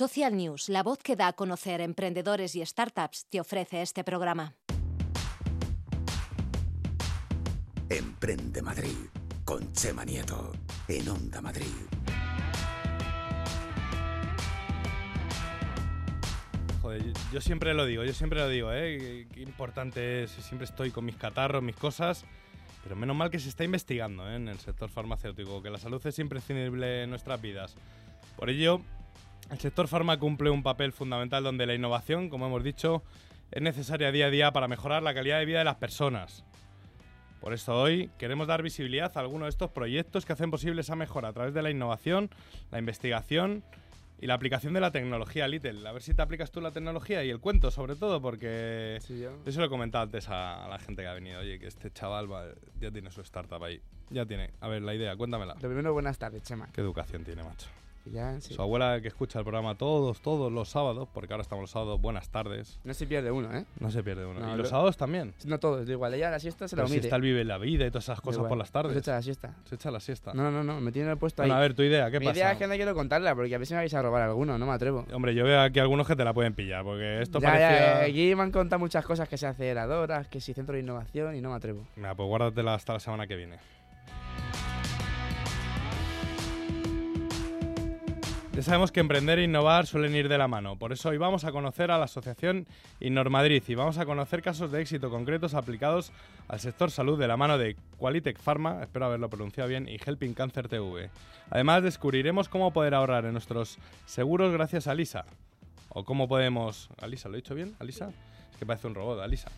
Social News, la voz que da a conocer emprendedores y startups, te ofrece este programa. Emprende Madrid con Chema Nieto en Onda Madrid. Joder, yo- siempre lo digo, yo siempre lo digo, ¿eh? Qué importante es, siempre estoy con mis catarros, mis cosas, pero menos mal que se está investigando ¿eh? en el sector farmacéutico, que la salud es imprescindible en nuestras vidas. Por ello, el sector farma cumple un papel fundamental donde la innovación, como hemos dicho, es necesaria día a día para mejorar la calidad de vida de las personas. Por esto hoy queremos dar visibilidad a algunos de estos proyectos que hacen posible esa mejora a través de la innovación, la investigación y la aplicación de la tecnología, Little. A ver si te aplicas tú la tecnología y el cuento, sobre todo, porque Sí, yo. yo se lo he comentado antes a, a la gente que ha venido. Oye, que este chaval va- ya tiene su startup ahí. Ya tiene. A ver, la idea, cuéntamela. Lo primero, buenas tardes, Chema. ¿Qué educación tiene, macho? Que Ya, sí. Su abuela que escucha el programa todos, todos los sábados, porque ahora estamos los sábados, buenas tardes. No se pierde uno, ¿eh? No se pierde uno. No, y lo- los sábados también. No todo, da igual. Ella la siesta se la Pero si omite. está el vive la vida y todas esas cosas por las tardes. Pues echa la siesta. Se echa la siesta. No, no, no, me tiene puesto Bueno, ahí. a ver, tu idea, ¿qué Mi pasa? idea es que no quiero contarla porque a si me vais a robar alguno, no me atrevo. Hombre, yo veo aquí algunos que te la pueden pillar, porque esto ya, parecía... ya, aquí me han contado muchas cosas que se aceleradoras, que si centro de innovación y no me atrevo. Mira, pues guárdatela hasta la semana que viene. Ya sabemos que emprender e innovar suelen ir de la mano, por eso hoy vamos a conocer a la asociación Innormadrid y vamos a conocer casos de éxito concretos aplicados al sector salud de la mano de Qualitec Pharma, espero haberlo pronunciado bien, y Helping Cancer TV. Además descubriremos cómo poder ahorrar en nuestros seguros gracias a Lisa. O cómo podemos... ¿Alisa? ¿Lo he dicho bien? ¿Alisa? Es que parece un robot, Alisa.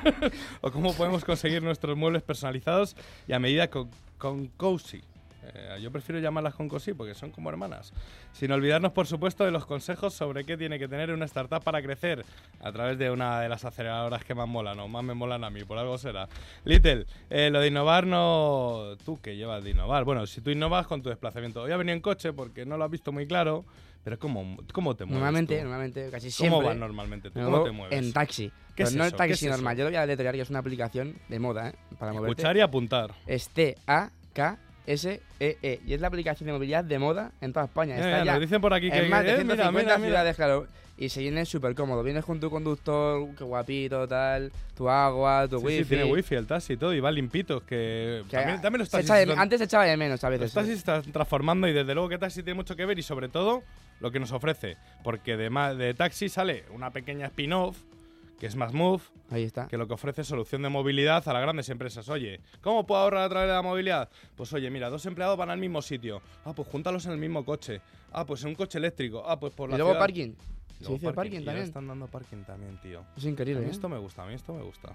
o cómo podemos conseguir nuestros muebles personalizados y a medida con, con Cozy. Eh, yo prefiero llamarlas con Cozy porque son como hermanas. Sin olvidarnos, por supuesto, de los consejos sobre qué tiene que tener una startup para crecer a través de una de las aceleradoras que más molan, o más me molan a mí, por algo será. Little, eh, lo de innovar no... Tú que llevas de innovar. Bueno, si tú innovas con tu desplazamiento. Hoy ha venido en coche porque no lo has visto muy claro, pero ¿cómo, cómo te mueves Normalmente, tú? normalmente, casi siempre. ¿Cómo vas normalmente tú? ¿Cómo te mueves? En taxi. ¿Qué es no eso? el ¿Qué taxi es eso? normal. Yo lo voy a deletrear, que es una aplicación de moda, ¿eh? Para moverte. Escuchar y apuntar. Es T-A-K-S-E-E. E Y es la aplicación de movilidad de moda en toda España. Ya, Está ya, ya nos dicen por aquí que... en más de eh, 150 mira, mira, ciudades, claro. Y se viene súper cómodo. Vienes con tu conductor, qué guapito, tal, tu agua, tu Sí, wifi. sí, tiene wifi el taxi y todo, y va limpito, que, Que también, también los taxis de- antes se echaba de menos a los veces. taxis se están transformando y desde luego que taxi tiene mucho que ver y sobre todo lo que nos ofrece, porque de, de taxi sale una pequeña spin-off que es más Move, Ahí está. que lo que ofrece es solución de movilidad a las grandes empresas. Oye, ¿cómo puedo ahorrar a través de la movilidad? Pues oye, mira, dos empleados van al mismo sitio. Ah, pues júntalos en el mismo coche. Ah, pues en un coche eléctrico. Ah, pues por la Y luego ciudad. parking. Y Se dice parking y también. están dando parking también, tío. Es A increíble, mí ¿eh? esto me gusta, a mí esto me gusta.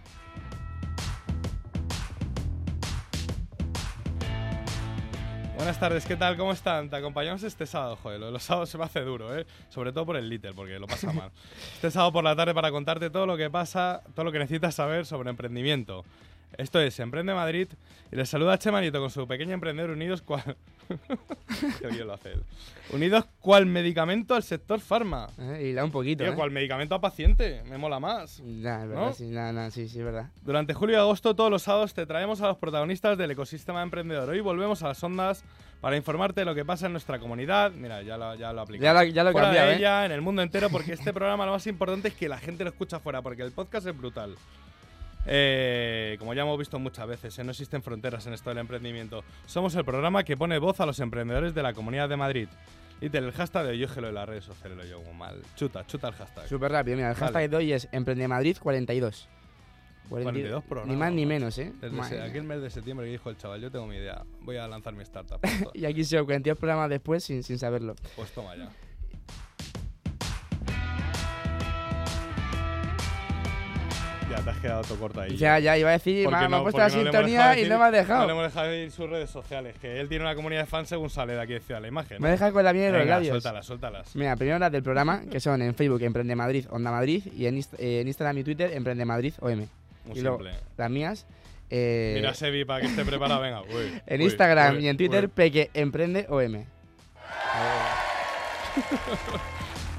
Buenas tardes, ¿qué tal? ¿Cómo están? Te acompañamos este sábado, joder, lo de los sábados se me hace duro, ¿eh? Sobre todo por el Little, porque lo pasa mal. Este sábado por la tarde para contarte todo lo que pasa, todo lo que necesitas saber sobre emprendimiento. Esto es Emprende Madrid y les saluda Chema Nieto con su pequeño emprendedor unidos cual... Qué bien lo hace él. Unidos cual medicamento al sector farma. ¿Eh? Y da un poquito, Tío, ¿eh? cual medicamento a paciente, me mola más. Nah, es verdad, ¿No? sí, nah, nah, sí, sí, es verdad. Durante julio y agosto, todos los sábados, te traemos a los protagonistas del ecosistema emprendedor. Hoy volvemos a las ondas para informarte de lo que pasa en nuestra comunidad. Mira, ya lo, ya lo aplicamos. Ya lo, ya lo fuera cambiado, de ¿eh? ella, en el mundo entero, porque este programa lo más importante es que la gente lo escucha fuera, porque el podcast es brutal. Eh, como ya hemos visto muchas veces, eh, no existen fronteras en esto del emprendimiento. Somos el programa que pone voz a los emprendedores de la Comunidad de Madrid. Y el hashtag de yo gelo en las redes sociales lo llevo mal. Chuta, chuta el hashtag. Súper rápido, mira, el Vale. hashtag de hoy es Emprendemadrid 42. 42 programas. Ni más ni menos, ¿eh? Desde aquel mes de septiembre que dijo el chaval, yo tengo mi idea, voy a lanzar mi startup. Y aquí se 42 programas después sin, sin saberlo. pues toma ya. Ya te has quedado todo corto ahí. Ya, ya, iba a decir, me, ha- me ha puesto la no sintonía dejado y no me has No le dejado. hemos dejado ir sus redes sociales, que él tiene una comunidad de fans según sale de aquí de Ciudad la Imagen. Me deja con la mía de los labios. suéltalas, suéltalas. Mira, primero las del programa, que son en Facebook Emprende Madrid, Onda Madrid, y en, eh, en Instagram y Twitter Emprende Madrid OM. Muy y luego simple. las mías, eh, Mira, Sebi, para que esté preparado, venga. uy, en uy, Instagram uy, y en Twitter. Peque Emprende OM.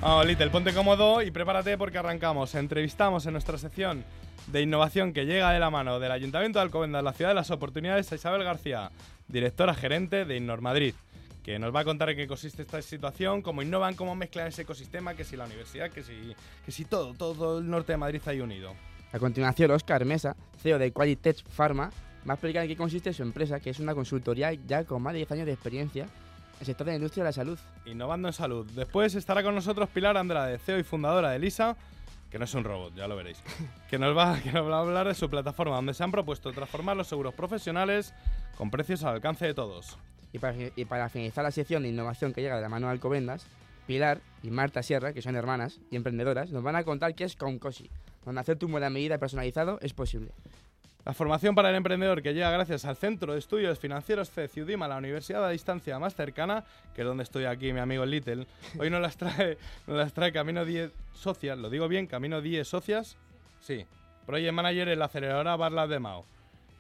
Vamos, Little, ponte cómodo y prepárate porque arrancamos. Entrevistamos en nuestra sección de innovación que llega de la mano del Ayuntamiento de Alcobendas, la ciudad de las oportunidades, a Isabel García, directora gerente de Innor Madrid, que nos va a contar en qué consiste esta situación, cómo innovan, cómo mezclan ese ecosistema, que si la universidad, que si, que si todo, todo el norte de Madrid ahí unido. A continuación, Oscar Mesa, CEO de Qualitech Pharma, va a explicar en qué consiste su empresa, que es una consultoría ya con más de 10 años de experiencia en el sector de la industria de la salud. Innovando en salud. Después estará con nosotros Pilar Andrade, CEO y fundadora de Lisa, que no es un robot, ya lo veréis, que nos, va, que nos va a hablar de su plataforma, donde se han propuesto transformar los seguros profesionales con precios al alcance de todos. Y para, y para finalizar la sección de innovación que llega de la mano de Alcobendas, Pilar y Marta Sierra, que son hermanas y emprendedoras, nos van a contar qué es Concosi, donde hacer tu buena medida personalizado es posible. La formación para el emprendedor que llega gracias al Centro de Estudios Financieros CED Udima, la universidad a distancia más cercana, que es donde estoy aquí, mi amigo Little. Hoy nos las trae, nos las trae Camino 10 Socias, lo digo bien, Camino 10 Socias. Sí, Project Manager en la aceleradora Barlas de Mao,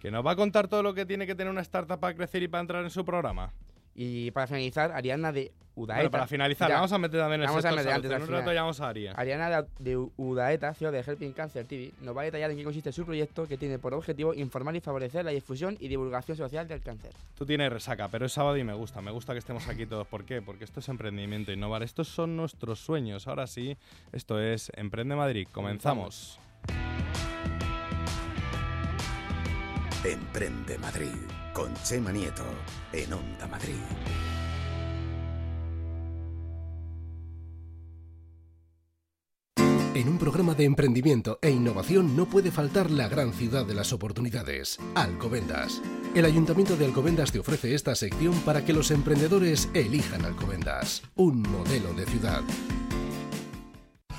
que nos va a contar todo lo que tiene que tener una startup para crecer y para entrar en su programa. Y para finalizar, Ariana de Udaeta. Bueno, para finalizar, Ya. vamos a meter también el Vamos a meter antes En un rato llamamos a Aria. Ariana de, de Udaeta, CEO de Helping Cancer TV, nos va a detallar en qué consiste su proyecto que tiene por objetivo informar y favorecer la difusión y divulgación social del cáncer. Tú tienes resaca, pero es sábado y me gusta. Me gusta que estemos aquí todos. ¿Por qué? Porque esto es emprendimiento, innovar. Estos son nuestros sueños. Ahora sí, esto es Emprende Madrid. Comenzamos. Emprende Madrid con Chema Nieto en Onda Madrid. En un programa de emprendimiento e innovación no puede faltar la gran ciudad de las oportunidades, Alcobendas. El Ayuntamiento de Alcobendas te ofrece esta sección para que los emprendedores elijan Alcobendas, un modelo de ciudad.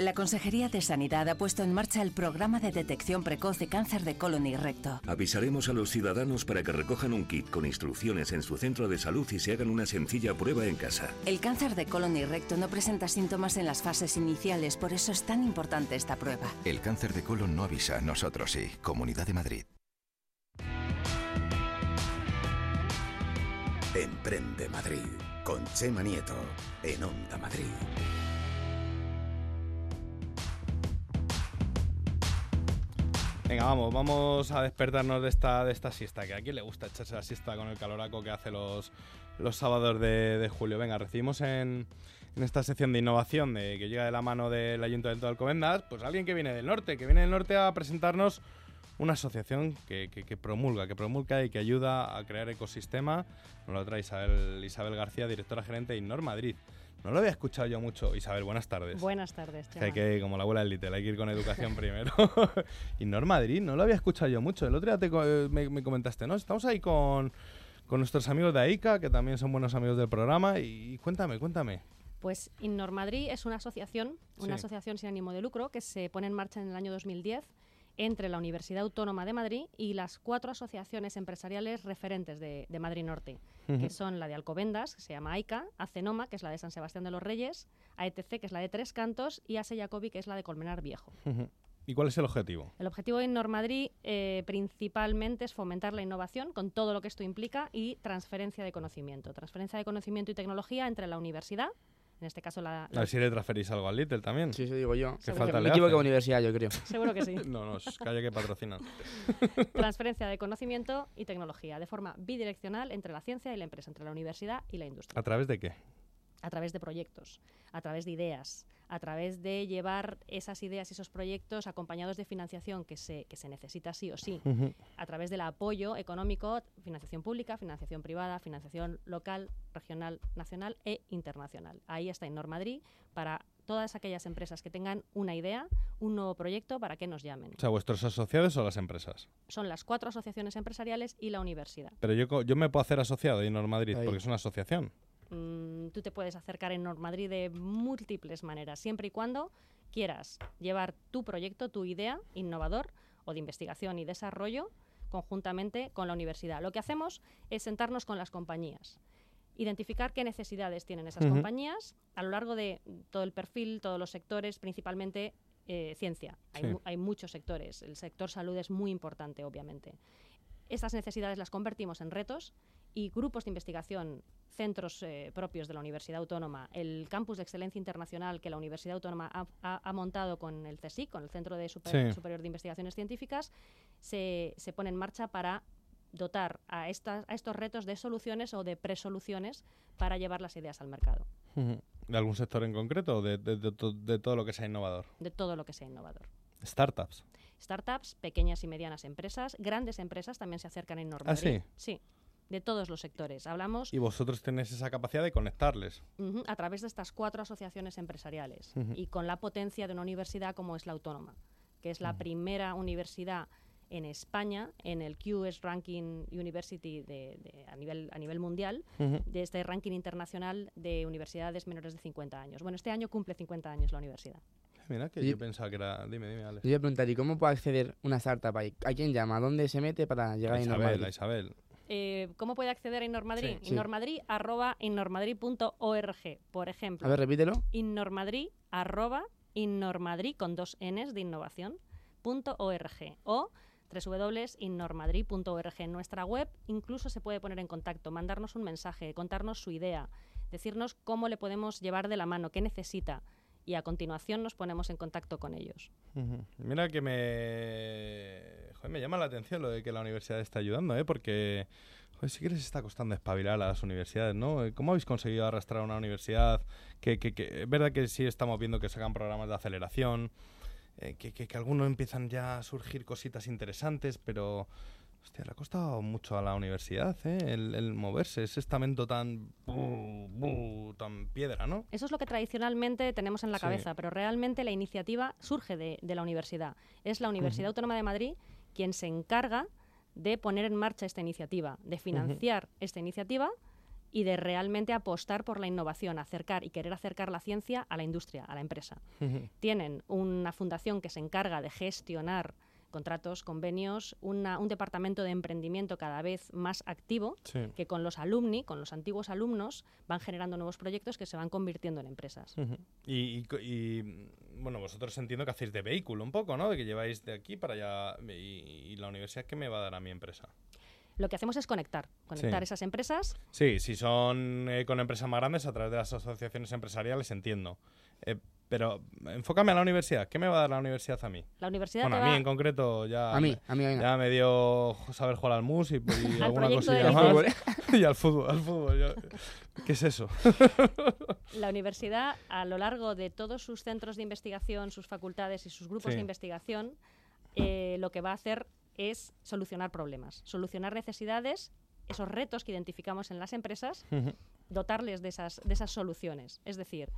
La Consejería de Sanidad ha puesto en marcha el programa de detección precoz de cáncer de colon y recto. Avisaremos a los ciudadanos para que recojan un kit con instrucciones en su centro de salud y se hagan una sencilla prueba en casa. El cáncer de colon y recto no presenta síntomas en las fases iniciales, por eso es tan importante esta prueba. El cáncer de colon no avisa, nosotros sí. Comunidad de Madrid. Emprende Madrid con Chema Nieto en Onda Madrid. Venga, vamos, vamos a despertarnos de esta, de esta siesta. Que a quién le gusta echarse la siesta con el caloraco que hace los, los sábados de, de julio. Venga, recibimos en, esta sección de innovación de, que llega de la mano del Ayuntamiento de Alcobendas, pues alguien que viene del norte, que viene del norte a presentarnos una asociación que, que- que promulga, que promulga y que ayuda a crear ecosistema. Nos lo trae Isabel, Isabel García, directora gerente de Innor Madrid. No lo había escuchado yo mucho. Isabel, buenas tardes. Buenas tardes, Chema. hay que, como la abuela del Little, hay que ir con educación primero. y Nor Madrid, no lo había escuchado yo mucho. El otro día te eh, me, me comentaste, ¿no? Estamos ahí con, con nuestros amigos de AICA, que también son buenos amigos del programa. Y, cuéntame, cuéntame. Pues Innor Madrid es una asociación, una Sí. asociación sin ánimo de lucro que se pone en marcha en el año 2010 entre la Universidad Autónoma de Madrid y las cuatro asociaciones empresariales referentes de, de Madrid Norte, que son la de Alcobendas, que se llama AICA, Acenoma, que es la de San Sebastián de los Reyes, AETC, que es la de Tres Cantos, y ASE Jacobi, que es la de Colmenar Viejo. ¿Y cuál es el objetivo? El objetivo de Innor Madrid eh, principalmente es fomentar la innovación con todo lo que esto implica y transferencia de conocimiento. Transferencia de conocimiento y tecnología entre la universidad, en este caso la... A ver si le transferís algo al Little también. Sí, eso digo yo. ¿Qué falta que- le Me equivoco de universidad, yo creo. Seguro que sí. No, no, calla que patrocinan. Transferencia de conocimiento y tecnología de forma bidireccional entre la ciencia y la empresa, entre la universidad y la industria. ¿A través de qué? A través de proyectos, a través de ideas, a través de llevar esas ideas y esos proyectos acompañados de financiación que se, que se necesita sí o sí, a través del apoyo económico, financiación pública, financiación privada, financiación local, regional, nacional e internacional. Ahí está Innor Madrid para todas aquellas empresas que tengan una idea, un nuevo proyecto, para que nos llamen. O sea, vuestros asociados o las empresas. Son las cuatro asociaciones empresariales y la universidad. Pero yo, co- yo me puedo hacer asociado de Innor Madrid Ahí. porque es una asociación. Mm, tú te puedes acercar en Madrid de múltiples maneras, siempre y cuando quieras llevar tu proyecto, tu idea innovador o de investigación y desarrollo conjuntamente con la universidad. Lo que hacemos es sentarnos con las compañías, identificar qué necesidades tienen esas compañías a lo largo de todo el perfil, todos los sectores, principalmente eh, ciencia. Hay, Sí. hay muchos sectores. El sector salud es muy importante, obviamente. Estas necesidades las convertimos en retos y grupos de investigación, centros eh, propios de la Universidad Autónoma, el campus de excelencia internacional que la Universidad Autónoma ha, ha- ha montado con el CSIC, con el Centro de Super- Sí. Superior de Investigaciones Científicas, se, se pone en marcha para dotar a, estas, a estos retos de soluciones o de presoluciones para llevar las ideas al mercado. ¿De algún sector en concreto o de, de- de de todo lo que sea innovador? de todo lo que sea innovador. Startups. Startups, pequeñas y medianas empresas, grandes empresas también se acercan en Norma ¿Ah, sí? Sí, de todos los sectores. Hablamos Y vosotros tenéis esa capacidad de conectarles. a través de estas cuatro asociaciones empresariales y con la potencia de una universidad como es la Autónoma, que es la primera universidad en España en el QS Ranking University de- de- a, nivel, a nivel mundial, de este ranking internacional de universidades menores de 50 años. Bueno, este año cumple 50 años la universidad. Mira, que Y- yo pensaba que era... Dime, dime, Alex. Yo iba a preguntar, ¿y cómo puede acceder una startup ahí? ¿A quién llama? ¿A dónde se mete para llegar A Isabel, a Isabel. Eh, ¿Cómo puede acceder a Innormadrid? Sí. Sí. Innormadrid, arroba innormadrid.org, por ejemplo. A ver, repítelo. Innormadrid, arroba innormadrid, con dos Ns de innovación, punto org. O www.innormadrid.org. En nuestra web incluso se puede poner en contacto, mandarnos un mensaje, contarnos su idea, decirnos cómo le podemos llevar de la mano, qué necesita. Y a continuación nos ponemos en contacto con ellos. Mira que me... joder, me llama la atención lo de que la universidad está ayudando, ¿eh? Porque joder, sí que les está costando espabilar a las universidades, ¿no? Eh, ¿Cómo habéis conseguido arrastrar a una universidad que, que, que- es verdad que sí estamos viendo que sacan programas de aceleración, eh, que, que, que algunos empiezan ya a surgir cositas interesantes, pero... Hostia, le ha costado mucho a la universidad, ¿eh? El, el moverse, ese estamento tan... tan piedra, ¿no? Eso es lo que tradicionalmente tenemos en la Sí. cabeza, pero realmente la iniciativa surge de, de la universidad. Es la Universidad Autónoma de Madrid quien se encarga de poner en marcha esta iniciativa, de financiar esta iniciativa y de realmente apostar por la innovación, acercar y querer acercar la ciencia a la industria, a la empresa. Tienen una fundación que se encarga de gestionar contratos, convenios, una- un departamento de emprendimiento cada vez más activo Sí. que con los alumni, con los antiguos alumnos, van generando nuevos proyectos que se van convirtiendo en empresas. Y, y co- y, mm, bueno, vosotros entiendo que hacéis de vehículo un poco, ¿no? De que lleváis de aquí para allá. Y, y la universidad, ¿qué me va a dar a mi empresa? Lo que hacemos es conectar, conectar Sí. esas empresas. Sí, si son eh, con empresas más grandes a través de las asociaciones empresariales, entiendo. Eh, pero enfócame a la universidad. ¿Qué me va a dar la universidad a mí? La universidad Bueno, te a mí va en concreto ya... A mí, me- a mí, a mí no. Ya me dio saber jugar al mus y, y Al alguna cosilla la más. y al fútbol, al fútbol. yo- ¿Qué es eso? La universidad, a lo largo de todos sus centros de investigación, sus facultades y sus grupos Sí. de investigación, eh, lo que va a hacer es solucionar problemas, solucionar necesidades, esos retos que identificamos en las empresas, dotarles de esas, de esas soluciones. Es decir,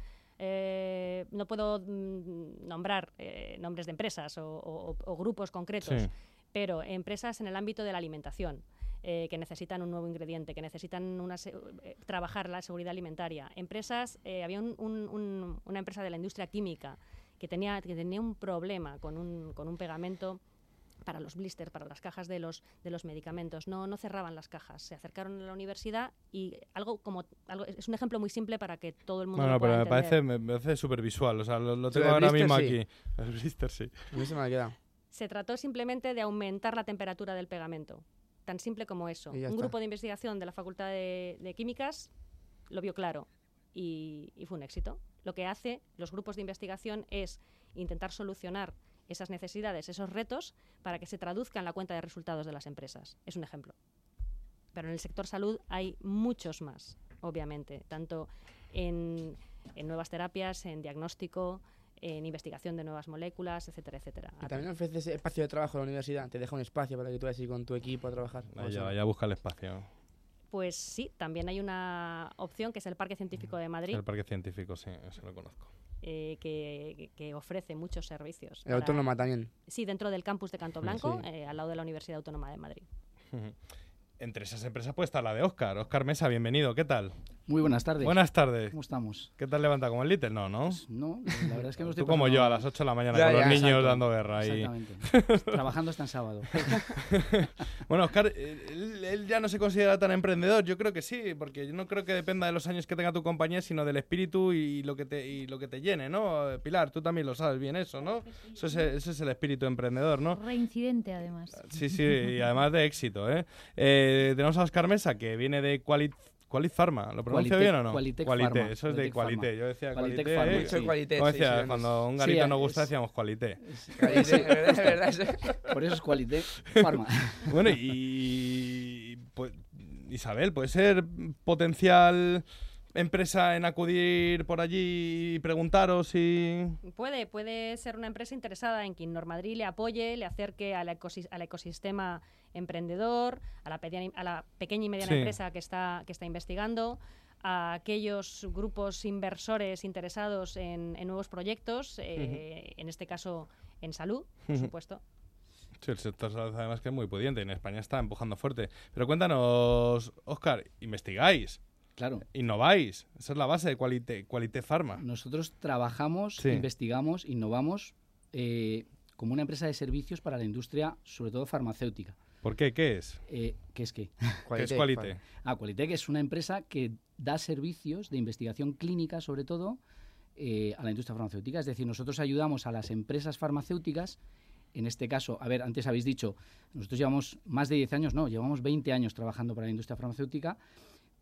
eh, no puedo mm, nombrar eh, nombres de empresas o, o- o grupos concretos, Sí. pero empresas en el ámbito de la alimentación. eh, que necesitan un nuevo ingrediente, que necesitan una se- eh, trabajar la seguridad alimentaria. Empresas, eh, había un- un- un- una empresa de la industria química que tenía, que tenía un problema con un, con un pegamento para los blisters, para las cajas de los, de los medicamentos. No, no cerraban las cajas. Se acercaron a la universidad y algo como algo, es un ejemplo muy simple para que todo el mundo Bueno, lo pueda pero me parece, me parece súper visual. O sea, lo, tengo ahora blister mismo sí. aquí. El blister sí. A mí se me ha quedado. Se trató simplemente de aumentar la temperatura del pegamento. Tan simple como eso. Un está. grupo de investigación de la Facultad de, de Químicas lo vio claro y, y fue un éxito. Lo que hace los grupos de investigación es intentar solucionar esas necesidades, esos retos, para que se traduzca en la cuenta de resultados de las empresas. Es un ejemplo. Pero en el sector salud hay muchos más, obviamente, tanto en, en nuevas terapias, en diagnóstico, en investigación de nuevas moléculas, etcétera, etcétera. Y también ofreces espacio de trabajo en la universidad. Te deja un espacio para que tú vayas con tu equipo a trabajar. ¿O Vaya, vaya, busca el espacio. Pues sí, también hay una opción que es el Parque Científico de Madrid, El parque científico, sí, eso lo conozco. Eh, que, que ofrece muchos servicios. El para- autónoma también. Sí, dentro del campus de Canto Blanco, Sí. eh, al lado de la Universidad Autónoma de Madrid. Entre esas empresas puede estar la de Oscar. Oscar Mesa, bienvenido, ¿qué tal? Muy buenas tardes. Buenas tardes. ¿Cómo estamos? ¿Qué tal levanta como el Little? No, ¿no? No, la verdad es que no estoy Tú como yo a las 8 de la mañana Ya, con los niños exacto, dando guerra ahí. Exactamente. Trabajando hasta en sábado. bueno, Oscar, él, él ya no se considera tan emprendedor. Yo creo que sí, porque yo no creo que dependa de los años que tenga tu compañía, sino del espíritu y lo que te, y lo que te llene, ¿no? Pilar, tú también lo sabes bien eso, ¿no? Eso es, ese es el espíritu emprendedor, ¿no? Reincidente, además. Sí, sí, y además de éxito, ¿eh? Eh, tenemos a Oscar Mesa, que viene de Qualit, Qualit Pharma. ¿Lo pronuncio Qualitec- bien o no? Qualitec Qualité, Pharma, eso es de Qualitec Pharma. Qualité. Yo decía Qualitec Qualité. Pharma, ¿eh? Mucho Qualité, Como sí, decía, sí, cuando un sí, garito es- gusta decíamos Qualité. Qualité, es verdad, es verdad. Por eso es Qualité Pharma. Bueno, y, pues, Isabel, ¿puede ser potencial empresa en acudir por allí y preguntaros y... Puede, puede ser una empresa interesada en que Normadrid le apoye, le acerque al ecosistema emprendedor, a la, pequeña- a la pequeña y mediana Sí. empresa que está, que está investigando, a aquellos grupos inversores interesados en, en nuevos proyectos, eh, en este caso en salud, por supuesto. Sí, el sector salud además que es muy pudiente en España está empujando fuerte. Pero cuéntanos, Oscar, ¿investigáis? Claro. ¿Innováis? Esa es la base de Qualité, Qualité Pharma. Nosotros trabajamos, Sí. investigamos, innovamos eh, como una empresa de servicios para la industria, sobre todo farmacéutica. ¿Por qué? ¿Qué es? Eh, ¿Qué es qué? ¿Qué es Qualité? Ah, Qualitec es una empresa que da servicios de investigación clínica, sobre todo, eh, a la industria farmacéutica. Es decir, nosotros ayudamos a las empresas farmacéuticas, en este caso, a ver, antes habéis dicho, nosotros llevamos más de 10 años, no, llevamos 20 años trabajando para la industria farmacéutica,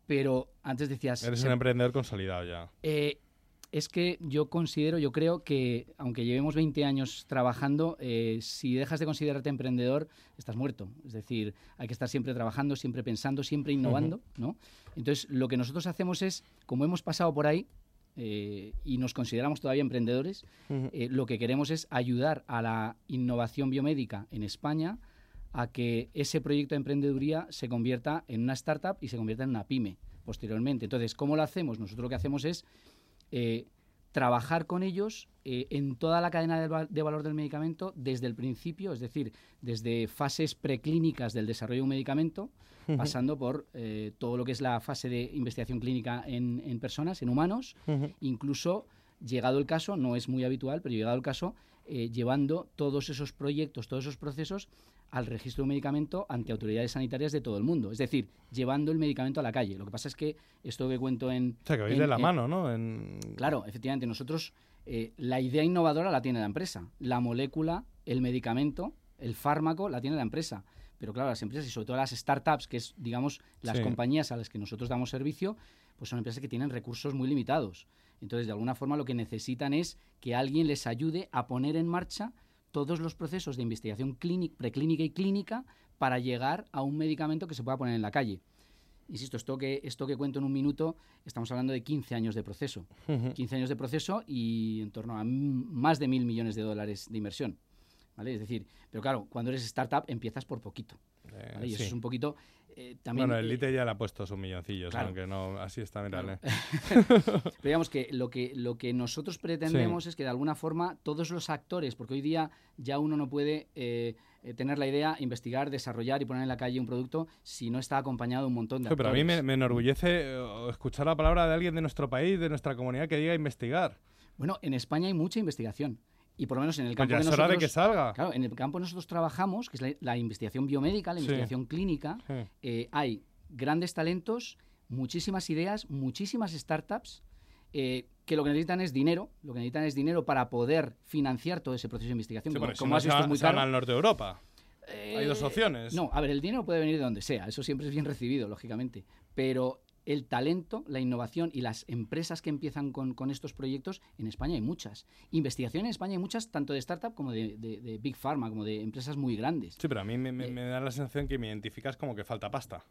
pero antes decías... Eres se- un emprendedor consolidado ya. eh, es que yo considero, yo creo que aunque llevemos 20 años trabajando, eh, si dejas de considerarte emprendedor, estás muerto. Es decir, hay que estar siempre trabajando, siempre pensando, siempre innovando, ¿no? Entonces, lo que nosotros hacemos es, como hemos pasado por ahí eh, y nos consideramos todavía emprendedores, eh, lo que queremos es ayudar a la innovación biomédica en España a que ese proyecto de emprendeduría se convierta en una startup y se convierta en una pyme posteriormente. Entonces, ¿cómo lo hacemos? Nosotros lo que hacemos es eh, trabajar con ellos eh, en toda la cadena de, val- de valor del medicamento desde el principio, es decir, desde fases preclínicas del desarrollo de un medicamento, pasando por eh, todo lo que es la fase de investigación clínica en, en personas, en humanos, incluso llegado el caso, no es muy habitual, pero llegado el caso, eh, llevando todos esos proyectos, todos esos procesos al registro de un medicamento ante autoridades sanitarias de todo el mundo. Es decir, llevando el medicamento a la calle. Lo que pasa es que esto que cuento en... O sea, que vais en- de la en- mano, ¿no? En... Claro, efectivamente, nosotros eh, la idea innovadora la tiene la empresa, la molécula, el medicamento, el fármaco la tiene la empresa. Pero claro, las empresas y sobre todo las startups, que es, digamos, las Sí. compañías a las que nosotros damos servicio, pues son empresas que tienen recursos muy limitados. Entonces, de alguna forma, lo que necesitan es que alguien les ayude a poner en marcha todos los procesos de investigación clínica, preclínica y clínica para llegar a un medicamento que se pueda poner en la calle. Insisto, esto que, esto que cuento en un minuto, estamos hablando de 15 años de proceso. Ujú. 15 años de proceso y en torno a más de mil millones de dólares de inversión. ¿vale? Es decir, pero claro, cuando eres startup empiezas por poquito. Eh. Y eso sí. es un poquito... eh, también, bueno, el eh, Lite ya le ha puesto sus milloncillos, claro. aunque no, así está, mírale. Pero digamos que lo que, lo que nosotros pretendemos Sí. es que de alguna forma todos los actores, porque hoy día ya uno no puede eh, tener la idea, investigar, desarrollar y poner en la calle un producto si no está acompañado de un montón de Sí, pero a mí me, me enorgullece escuchar la palabra de alguien de nuestro país, de nuestra comunidad, que diga investigar. Bueno, en España hay mucha investigación. Y por lo menos en el Pues campo ya que es hora de que salga. Claro, en el campo nosotros trabajamos, que es la, la investigación biomédica, la Sí. investigación clínica, Sí. eh, hay grandes talentos, muchísimas ideas, muchísimas startups eh, que lo que necesitan es dinero, lo que necesitan es dinero para poder financiar todo ese proceso de investigación. Sí, como como has visto, es muy caro. al norte de Europa. Hay dos Eh, opciones. No, a ver, el dinero puede venir de donde sea, eso siempre es bien recibido, lógicamente. Pero el talento, la innovación y las empresas que empiezan con, con estos proyectos, en España hay muchas. Investigación en España hay muchas, tanto de startup como de, de- de Big Pharma, como de empresas muy grandes. Sí, pero a mí me, me- me da la sensación que me identificas como que falta pasta.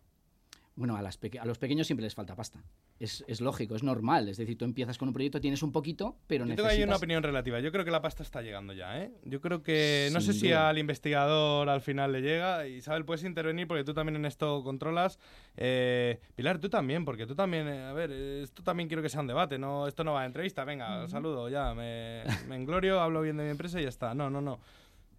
Bueno, a, las a los pequeños siempre les falta pasta. Es, es lógico, es normal. Es decir, tú empiezas con un proyecto, tienes un poquito, pero Yo tengo necesitas... ahí una opinión relativa. Yo creo que la pasta está llegando ya, ¿eh? Yo creo que... No sé Sin si duda. al investigador al final le llega. Isabel, puedes intervenir porque tú también en esto controlas. Eh, Pilar, tú también, porque tú también... eh, a ver, esto también quiero que sea un debate. no Esto no va a entrevista. Venga, saludo, ya. Me, me englorio, hablo bien de mi empresa y ya está. No, no, no.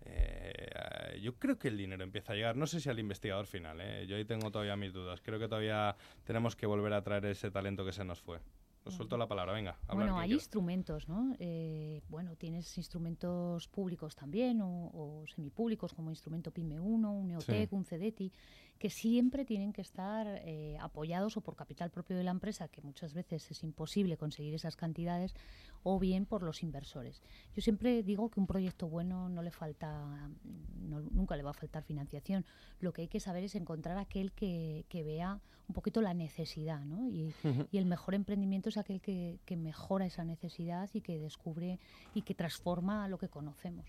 Eh, yo creo que el dinero empieza a llegar. No sé si al investigador final, ¿eh? yo ahí tengo todavía mis dudas. Creo que todavía tenemos que volver a traer ese talento que se nos fue. Os suelto la palabra, venga. Bueno, hay quiera. instrumentos, ¿no? Eh, bueno, tienes instrumentos públicos también o, o semipúblicos como instrumento PYME 1, un Neotec, Sí. un CEDETI, que siempre tienen que estar eh, apoyados o por capital propio de la empresa, que muchas veces es imposible conseguir esas cantidades, o bien por los inversores. Yo siempre digo que un proyecto bueno no le falta, no- nunca le va a faltar financiación. Lo que hay que saber es encontrar aquel que, que vea un poquito la necesidad, ¿no? Y, y el mejor emprendimiento es aquel que, que mejora esa necesidad y que descubre y que transforma lo que conocemos.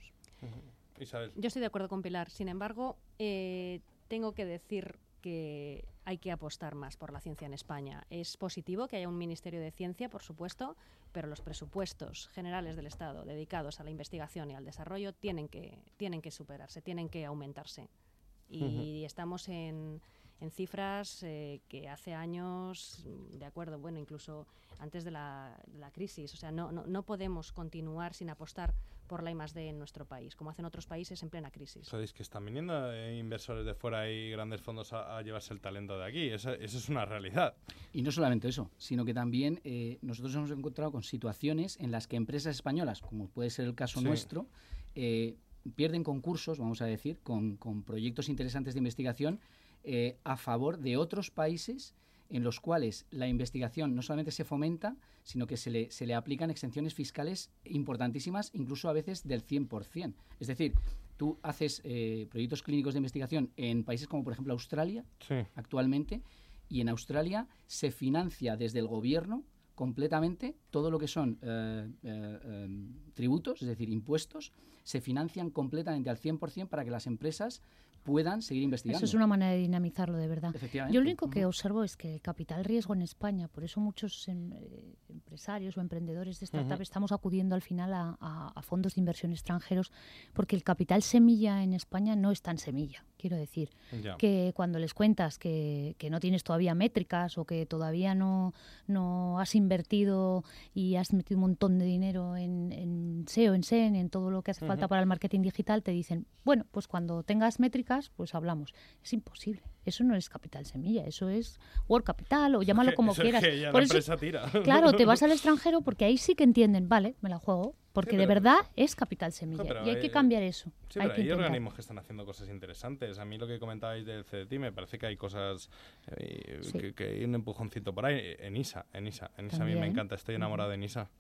Isabel. Yo estoy de acuerdo con Pilar. Sin embargo, eh, tengo que decir que hay que apostar más por la ciencia en España. Es positivo que haya un Ministerio de Ciencia, por supuesto, pero los presupuestos generales del Estado dedicados a la investigación y al desarrollo tienen que, tienen que superarse, tienen que aumentarse. Y estamos en, en cifras eh, que hace años, de acuerdo, bueno, incluso antes de la, de la crisis. O sea, no, no, no podemos continuar sin apostar por la I+D en nuestro país, como hacen otros países en plena crisis. ¿Sabéis que están viniendo eh, inversores de fuera y grandes fondos a, a llevarse el talento de aquí? Eso, eso es una realidad. Y no solamente eso, sino que también eh, nosotros hemos encontrado con situaciones en las que empresas españolas, como puede ser el caso Sí. nuestro, eh, pierden concursos, vamos a decir, con, con proyectos interesantes de investigación eh, a favor de otros países en los cuales la investigación no solamente se fomenta, sino que se le, se le aplican exenciones fiscales importantísimas, incluso a veces del 100%. Es decir, tú haces eh, proyectos clínicos de investigación en países como, por ejemplo, Australia, Sí. actualmente, y en Australia se financia desde el gobierno completamente todo lo que son eh, eh, eh, tributos, es decir, impuestos, se financian completamente al 100% para que las empresas puedan seguir investigando. Eso es una manera de dinamizarlo de verdad. Yo lo único que observo es que el capital riesgo en España, por eso muchos em- eh, empresarios o emprendedores de startup Ujú. estamos acudiendo al final a, a- a fondos de inversión extranjeros, porque el capital semilla en España no es tan semilla. Quiero decir Ya. que cuando les cuentas que, que no tienes todavía métricas o que todavía no, no has invertido y has metido un montón de dinero en, en SEO, en SEN, en todo lo que hace falta Ujú. para el marketing digital, te dicen, bueno, pues cuando tengas métricas, pues hablamos. Es imposible. Eso no es capital semilla, eso es Work Capital o llámalo como eso es quieras. que ya la Por eso- empresa tira. Claro, te vas al extranjero porque ahí sí que entienden, vale, me la juego, porque de pero- verdad es capital semilla y hay que cambiar eso. Sí, hay pero que hay organismos que están haciendo cosas interesantes. A mí lo que comentabais del CDT me parece que hay cosas eh, Sí. que, que hay un empujoncito por ahí. En ISA, en ISA. En ISA a mí me encanta. Estoy enamorado de NISA.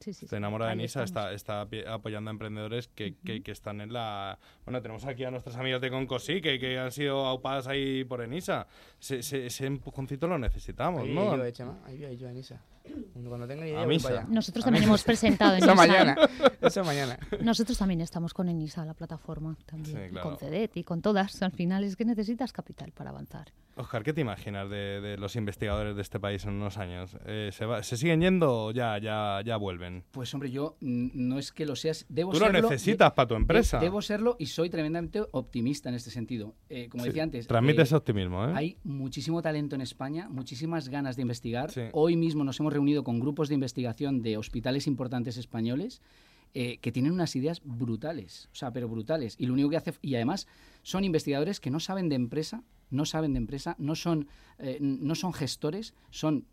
Sí, sí, Estoy sí. enamorado de NISA. Está, está apoyando a emprendedores que, que, que están en la... Bueno, tenemos aquí a nuestros amigos de Concosí que, que han sido aupadas ahí por ENISA. Ese, empujoncito lo necesitamos, Ahí ¿no? yo, eh, Chema, ahí yo, ahí yo, Anisa. Cuando tenga idea, A voy misa. para allá. Nosotros A también misa. hemos presentado en Eso mañana. Eso mañana. Nosotros también estamos con ENISA, la plataforma, también, Sí, y claro. con CEDET y con todas. Al final es que necesitas capital para avanzar. Oscar, ¿qué te imaginas de, de los investigadores de este país en unos años? Eh, ¿se, va- ¿Se siguen yendo o ya, ya, ya vuelven? Pues hombre, yo no es que lo seas, debo Tú lo necesitas de- para tu empresa. Debo serlo y soy tremendamente optimista en este sentido. Eh, como Sí, decía antes, transmite eh, ese optimismo, ¿eh? Hay muchísimo talento en España, muchísimas ganas de investigar. Sí. Hoy mismo nos hemos reunido con grupos de investigación de hospitales importantes españoles eh, que tienen unas ideas brutales, o sea, pero brutales. Y lo único que hace y además son investigadores que no saben de empresa, no saben de empresa, no son eh, no son gestores, son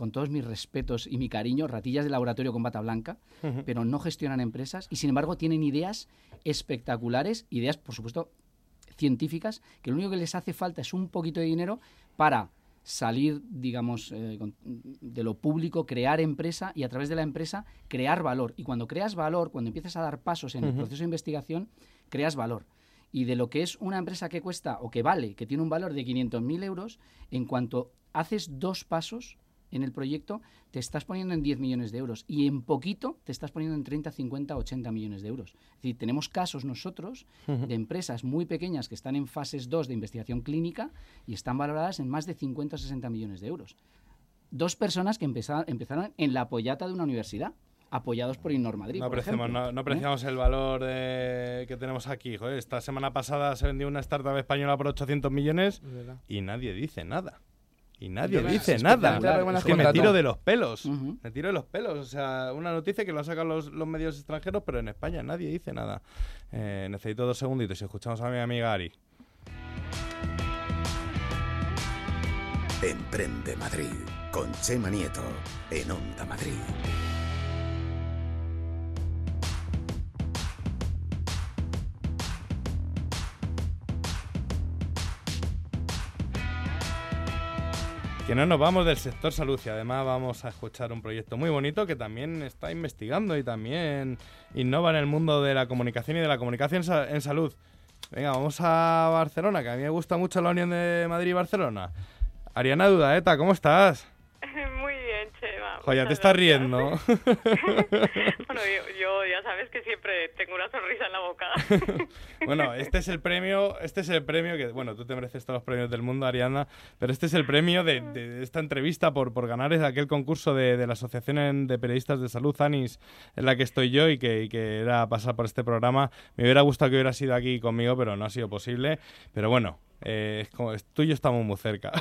con todos mis respetos y mi cariño, ratillas de laboratorio con bata blanca, pero no gestionan empresas y sin embargo tienen ideas espectaculares, ideas por supuesto científicas, que lo único que les hace falta es un poquito de dinero para salir, digamos, eh, de lo público, crear empresa y a través de la empresa crear valor. Y cuando creas valor, cuando empiezas a dar pasos en el proceso de investigación, creas valor. Y de lo que es una empresa que cuesta o que vale, que tiene un valor de 500.000 euros, en cuanto haces dos pasos en el proyecto, te estás poniendo en 10 millones de euros. Y en poquito te estás poniendo en 30, 50, 80 millones de euros. Es decir, tenemos casos nosotros de empresas muy pequeñas que están en fases 2 de investigación clínica y están valoradas en más de 50 o 60 millones de euros. Dos personas que empeza- empezaron en la apoyata de una universidad, apoyados por Innor Madrid. No por apreciamos, ejemplo, no, no ¿eh? apreciamos el valor de- que tenemos aquí. Joder, esta semana pasada se vendió una startup española por 800 millones y nadie dice nada. Y nadie Yo dice nada. Es que me tiro de los pelos. Ujú. Me tiro de los pelos. O sea, una noticia que lo sacan los, los medios extranjeros, pero en España nadie dice nada. Eh, necesito dos segunditos y escuchamos a mi amiga Ari. Emprende Madrid con Chema Nieto en Onda Madrid. Que no nos vamos del sector salud y además vamos a escuchar un proyecto muy bonito que también está investigando y también innova en el mundo de la comunicación y de la comunicación en salud. Venga, vamos a Barcelona, que a mí me gusta mucho la unión de Madrid y Barcelona. Ariana Dudaeta, ¿cómo estás? Joder, ya te estás riendo. Bueno, yo, yo ya sabes que siempre tengo una sonrisa en la boca. bueno, este es el premio, este es el premio que, bueno, tú te mereces todos los premios del mundo, Ariana, pero este es el premio de, de esta entrevista por, por ganar es aquel concurso de, de la Asociación de Periodistas de Salud, ANIS, en la que estoy yo y que, y que era pasar por este programa. Me hubiera gustado que hubiera sido aquí conmigo, pero no ha sido posible. Pero bueno, eh, es como, tú y yo estamos muy cerca.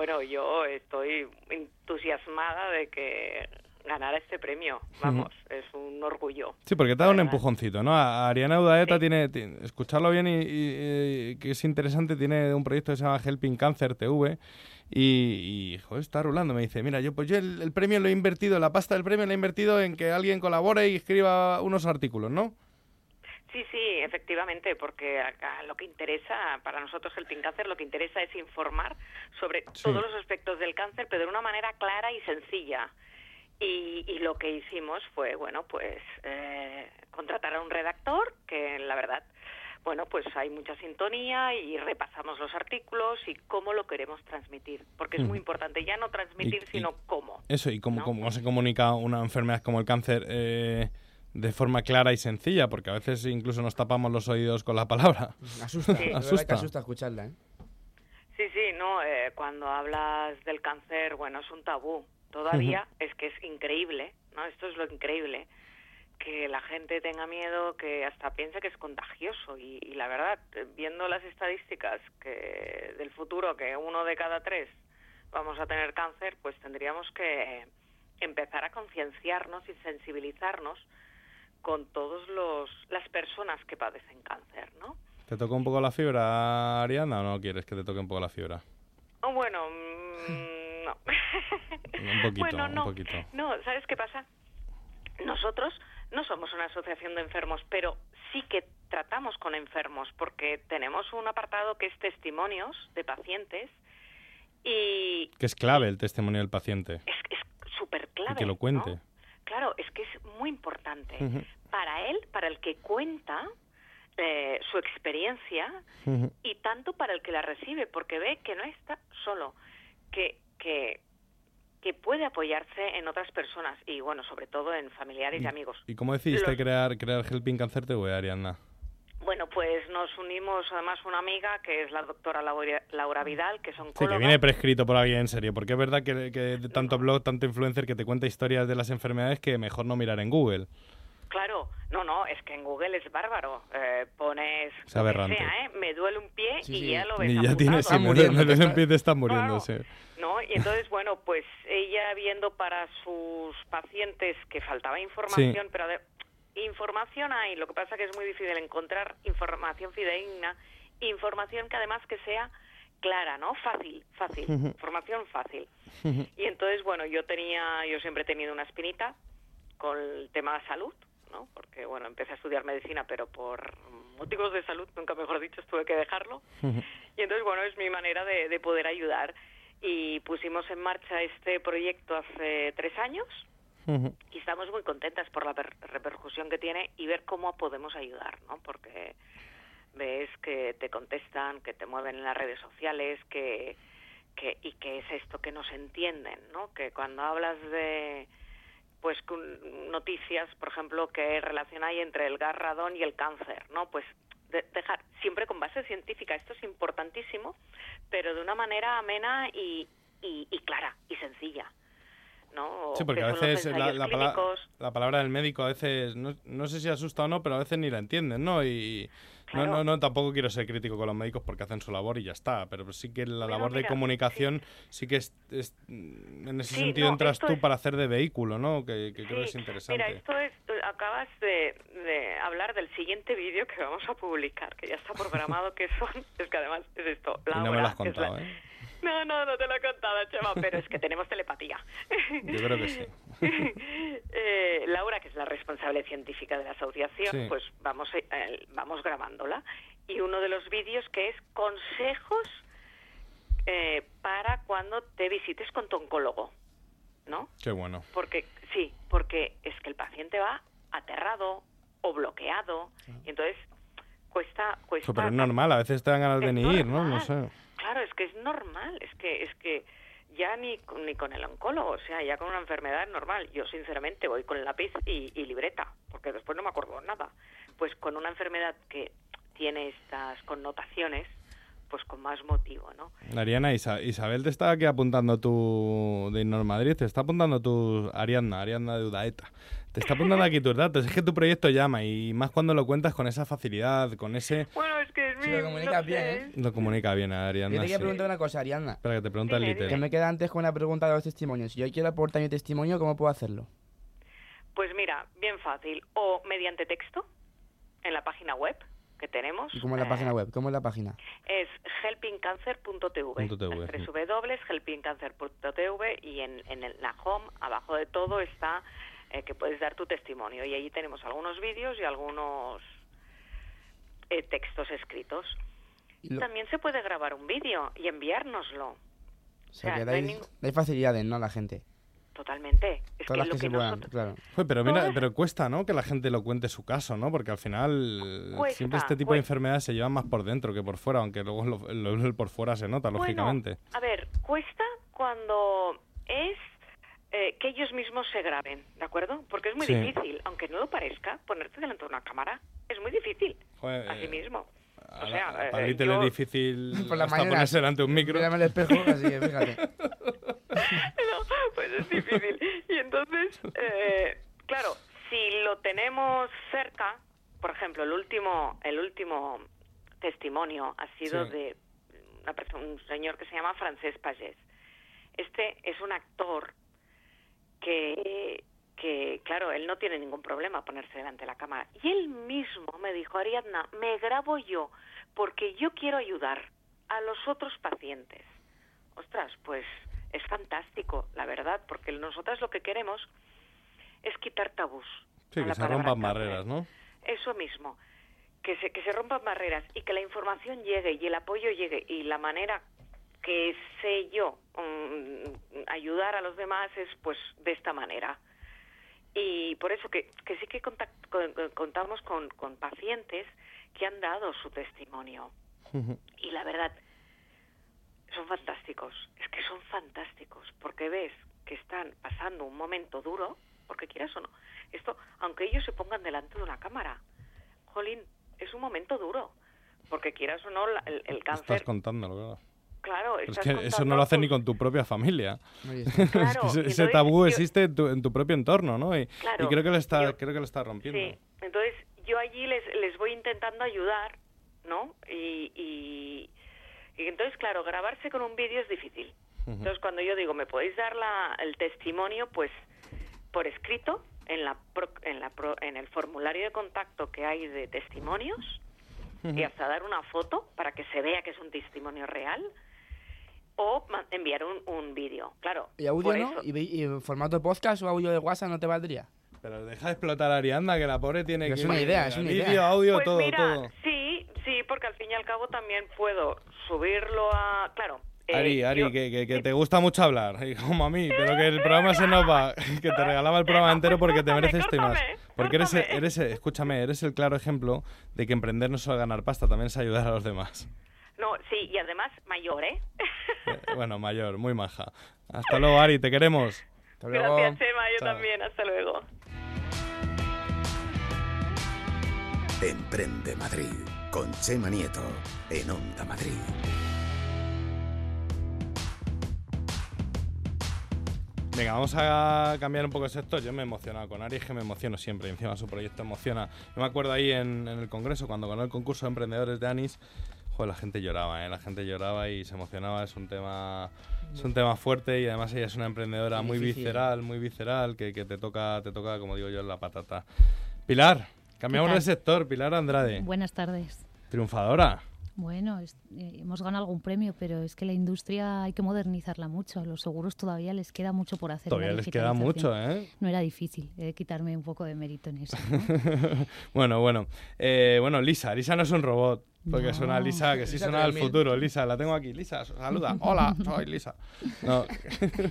Bueno, yo estoy entusiasmada de que ganara este premio. Vamos, es un orgullo. Sí, porque te da un empujoncito, ¿no? A Ariana Udaeta tiene, tiene- escucharlo bien y, y- y que es interesante, tiene un proyecto que se llama Helping Cancer TV y, y, joder, está rulando. Me dice, mira, yo pues yo el, el premio lo he invertido, la pasta del premio la he invertido en que alguien colabore y escriba unos artículos, ¿no? Sí, sí, efectivamente, porque acá lo que interesa, para nosotros el Pin Cáncer, lo que interesa es informar sobre Sí. todos los aspectos del cáncer, pero de una manera clara y sencilla. Y, y lo que hicimos fue, bueno, pues eh, contratar a un redactor, que la verdad, bueno, pues hay mucha sintonía y repasamos los artículos y cómo lo queremos transmitir, porque es Mm. muy importante ya no transmitir, Y- y- sino cómo. Eso, y cómo, cómo se comunica una enfermedad como el cáncer eh, de forma clara y sencilla, porque a veces incluso nos tapamos los oídos con la palabra. Asusta, Sí. asusta. asusta escucharla, ¿eh? Sí, sí, no, eh, cuando hablas del cáncer, bueno, es un tabú. Todavía es que es increíble, ¿no? Esto es lo increíble, que la gente tenga miedo, que hasta piense que es contagioso. Y, y la verdad, viendo las estadísticas que del futuro, que uno de cada tres vamos a tener cáncer, pues tendríamos que empezar a concienciarnos y sensibilizarnos con todos los las personas que padecen cáncer, ¿no? ¿Te tocó un poco la fibra, Ariana, o no quieres que te toque un poco la fibra? Oh, bueno, mm, no. Un poquito, bueno, un no. poquito. No, ¿sabes qué pasa? Nosotros no somos una asociación de enfermos, pero sí que tratamos con enfermos porque tenemos un apartado que es testimonios de pacientes y Que es clave el testimonio del paciente. es súper clave. y que lo cuente. ¿no? Claro, es que es muy importante para él, para el que cuenta eh, su experiencia y tanto para el que la recibe, porque ve que no está solo, que, que, que puede apoyarse en otras personas y, bueno, sobre todo en familiares y amigos. ¿Y cómo decidiste Los- crear, crear Helping Cancer TV, Ariana? Bueno, pues nos unimos además una amiga que es la doctora Laura, Laura Vidal, que es Sí, que viene prescrito por alguien en serio, porque es verdad que, que tanto blog, tanto influencer que te cuenta historias de las enfermedades que mejor no mirar en Google. Claro, no, no, es que en Google es bárbaro. Eh, pones Es aberrante. sea, ¿eh? me duele un pie Sí, y sí. ya lo ves Y ya tienes, sí, me duele- un pie, te estás muriendo, sí. ¿no? Y entonces, bueno, pues ella viendo para sus pacientes que faltaba información, pero información hay, lo que pasa que es muy difícil encontrar información fidedigna, información que además que sea clara, ¿no? Fácil, fácil, información fácil. Y entonces, bueno, yo tenía, yo siempre he tenido una espinita con el tema de salud, ¿no? Porque, bueno, empecé a estudiar medicina, pero por motivos de salud, nunca mejor dicho, tuve que dejarlo. Y entonces, bueno, es mi manera de, de poder ayudar. Y pusimos en marcha este proyecto hace tres años y estamos muy contentas por la per- repercusión que tiene y ver cómo podemos ayudar, ¿no? Porque ves que te contestan, que te mueven en las redes sociales, que, y que es esto que nos entienden, ¿no? Que cuando hablas de pues noticias, por ejemplo, que relación hay entre el gas radón y el cáncer, ¿no? Pues de- dejar siempre con base científica, esto es importantísimo, pero de una manera amena y, y clara y sencilla. ¿No? O Sí, porque a veces la, la pala- la palabra del médico a veces, no, no sé si asusta o no, pero a veces ni la entienden, ¿no? Y No, no, no, tampoco quiero ser crítico con los médicos porque hacen su labor y ya está, pero sí que la labor de comunicación sí, que es, es- en ese Sí, sentido no, entras tú es- para hacer de vehículo, ¿no? Que, que creo que es interesante. Mira, esto es, acabas de, de hablar del siguiente vídeo que vamos a publicar, que ya está programado, que son, es que además es esto, y no me lo has la- contado, ¿eh? No, no, no te lo he contado, Chema, pero es que tenemos telepatía. Yo creo que sí. Eh, Laura, que es la responsable científica de la asociación, Sí. pues vamos, eh, vamos grabándola. Y uno de los vídeos que es consejos eh, para cuando te visites con tu oncólogo, ¿no? Qué bueno. Porque sí, porque es que el paciente va aterrado o bloqueado y entonces cuesta cuesta Pero es normal, a veces te dan ganas de ni ir, ¿no? No sé. Claro, es que es normal, es que es que ya ni ni con el oncólogo, o sea, ya con una enfermedad normal. Yo sinceramente voy con lápiz y, y libreta, porque después no me acuerdo nada. Pues con una enfermedad que tiene estas connotaciones, pues con más motivo, ¿no? Ariana, Isa- Isabel te está aquí apuntando tu de Innor Madrid, te está apuntando tu Ariadna, Ariadna de Udaeta. Te está apuntando aquí tus datos. Es que tu proyecto llama y más cuando lo cuentas con esa facilidad, con ese... Bueno, es que es Sí, lo comunicas bien, ¿eh? Lo comunica bien a Yo Ariadna. te quería sí. preguntar una cosa, Ariadna. Espera, que te pregunta el Que me queda antes con una pregunta de los testimonios. Si yo quiero aportar mi testimonio, ¿cómo puedo hacerlo? Pues mira, bien fácil. O mediante texto en la página web que tenemos. ¿Y cómo es la eh, página web? ¿Cómo es la página? Es helpingcancer.tv. Www.helpingcancer.tv y en, en el- la home, abajo de todo, está eh, que puedes dar tu testimonio. Y allí tenemos algunos vídeos y algunos eh, textos escritos. Y lo- También se puede grabar un vídeo y enviárnoslo. O sea, sea, que no hay dais facilidades, ¿no? A la gente. Totalmente. Es Todas las lo que, se que puedan, nosotros- claro. Joder, pero mira, pero cuesta, ¿no? Que la gente lo cuente su caso, ¿no? Porque al final Cuesta, siempre este tipo de enfermedades se llevan más por dentro que por fuera, aunque luego lo, lo- lo por fuera se nota, Bueno, lógicamente. a ver, cuesta cuando es eh, que ellos mismos se graben, ¿de acuerdo? Porque es muy Sí. difícil, aunque no lo parezca, ponerte delante de una cámara es muy difícil, Joder, así eh, mismo. a O sea, eh, Little yo- es difícil Por la hasta mañana. ponerse delante de un micro. Mírame el espejo, así que fíjate. no, pues es difícil. Y entonces, eh, claro, si lo tenemos cerca, por ejemplo, el último, el último testimonio ha sido Sí. de una persona, un señor que se llama Francesc Pagés. Este es un actor que, que, claro, él no tiene ningún problema ponerse delante de la cámara. Y él mismo me dijo, Ariadna, me grabo yo porque yo quiero ayudar a los otros pacientes. Ostras, pues es fantástico, la verdad, porque nosotras lo que queremos es quitar tabús. Sí, que se rompan barreras, ¿no? Eso mismo, que se, que se rompan barreras y que la información llegue y el apoyo llegue y la manera que sé yo mm, ayudar a los demás es pues de esta manera. Y por eso que, que sí que contact- con- con- contamos con, con pacientes que han dado su testimonio. Y la verdad, son fantásticos, es que son fantásticos, porque ves que están pasando un momento duro, porque quieras o no, esto, aunque ellos se pongan delante de una cámara, jolín, es un momento duro, porque quieras o no, la- el, el cáncer, Estás contándolo, claro. claro, Pero es estás que eso no lo haces pues, ni con tu propia familia. Claro, Es que ese, tabú yo- existe en tu, en tu propio entorno, ¿no? Y, Claro, y creo que lo está, yo- creo que lo está rompiendo. Sí, entonces yo allí les, les voy intentando ayudar, ¿no? Y, y, y entonces, claro, grabarse con un vídeo es difícil. Entonces, cuando yo digo, ¿me podéis dar la, el testimonio? Pues por escrito, en, la pro- en, la pro- en el formulario de contacto que hay de testimonios, y hasta dar una foto para que se vea que es un testimonio real, o enviar un, un vídeo. Claro, ¿Y audio no? eso- ¿Y, y formato de podcast o audio de WhatsApp no te valdría? Pero deja de explotar a Arianda, que la pobre tiene Que que... es una idea, es una vídeo, idea. audio, Pues todo, mira, todo. sí, sí, porque al fin y al cabo también puedo subirlo a... Claro. eh, Ari, Ari, yo- que, que- que te gusta mucho hablar, como a mí, pero que el programa se nos va, que te regalaba el programa entero porque te mereces esto y más. Porque eres, eres, escúchame, eres el claro ejemplo de que emprender no es solo ganar pasta, también es ayudar a los demás. No, sí, y además mayor, ¿eh? Eh, Bueno, mayor, muy maja. Hasta luego, Ari, te queremos. Gracias, Chema, yo Chao. también. Hasta luego. Emprende Madrid con Chema Nieto en Onda Madrid. Venga, vamos a cambiar un poco de sector. Yo me he emocionado con Ari, es que me emociono siempre. y Encima su proyecto emociona. Yo me acuerdo ahí en, en el congreso, cuando ganó el concurso de emprendedores de Anis, joder, la gente lloraba, ¿eh? La gente lloraba y se emocionaba. Es un tema, es un tema fuerte y además ella es una emprendedora muy visceral, muy visceral, que, que te toca, te toca, como digo yo, la patata. Pilar, cambiamos de sector. Pilar Andrade, Buenas tardes. triunfadora. Bueno, es- eh, hemos ganado algún premio, pero es que la industria hay que modernizarla mucho. A los seguros todavía les queda mucho por hacer. Todavía les queda mucho, ¿eh? No era difícil, he de quitarme un poco de mérito en eso. bueno, bueno. Eh, bueno, Lisa. Lisa no es un robot. Porque No. suena Lisa, que sí Lisa suena al 3000. futuro. Lisa, la tengo aquí. Lisa, saluda. Hola, soy Lisa. No.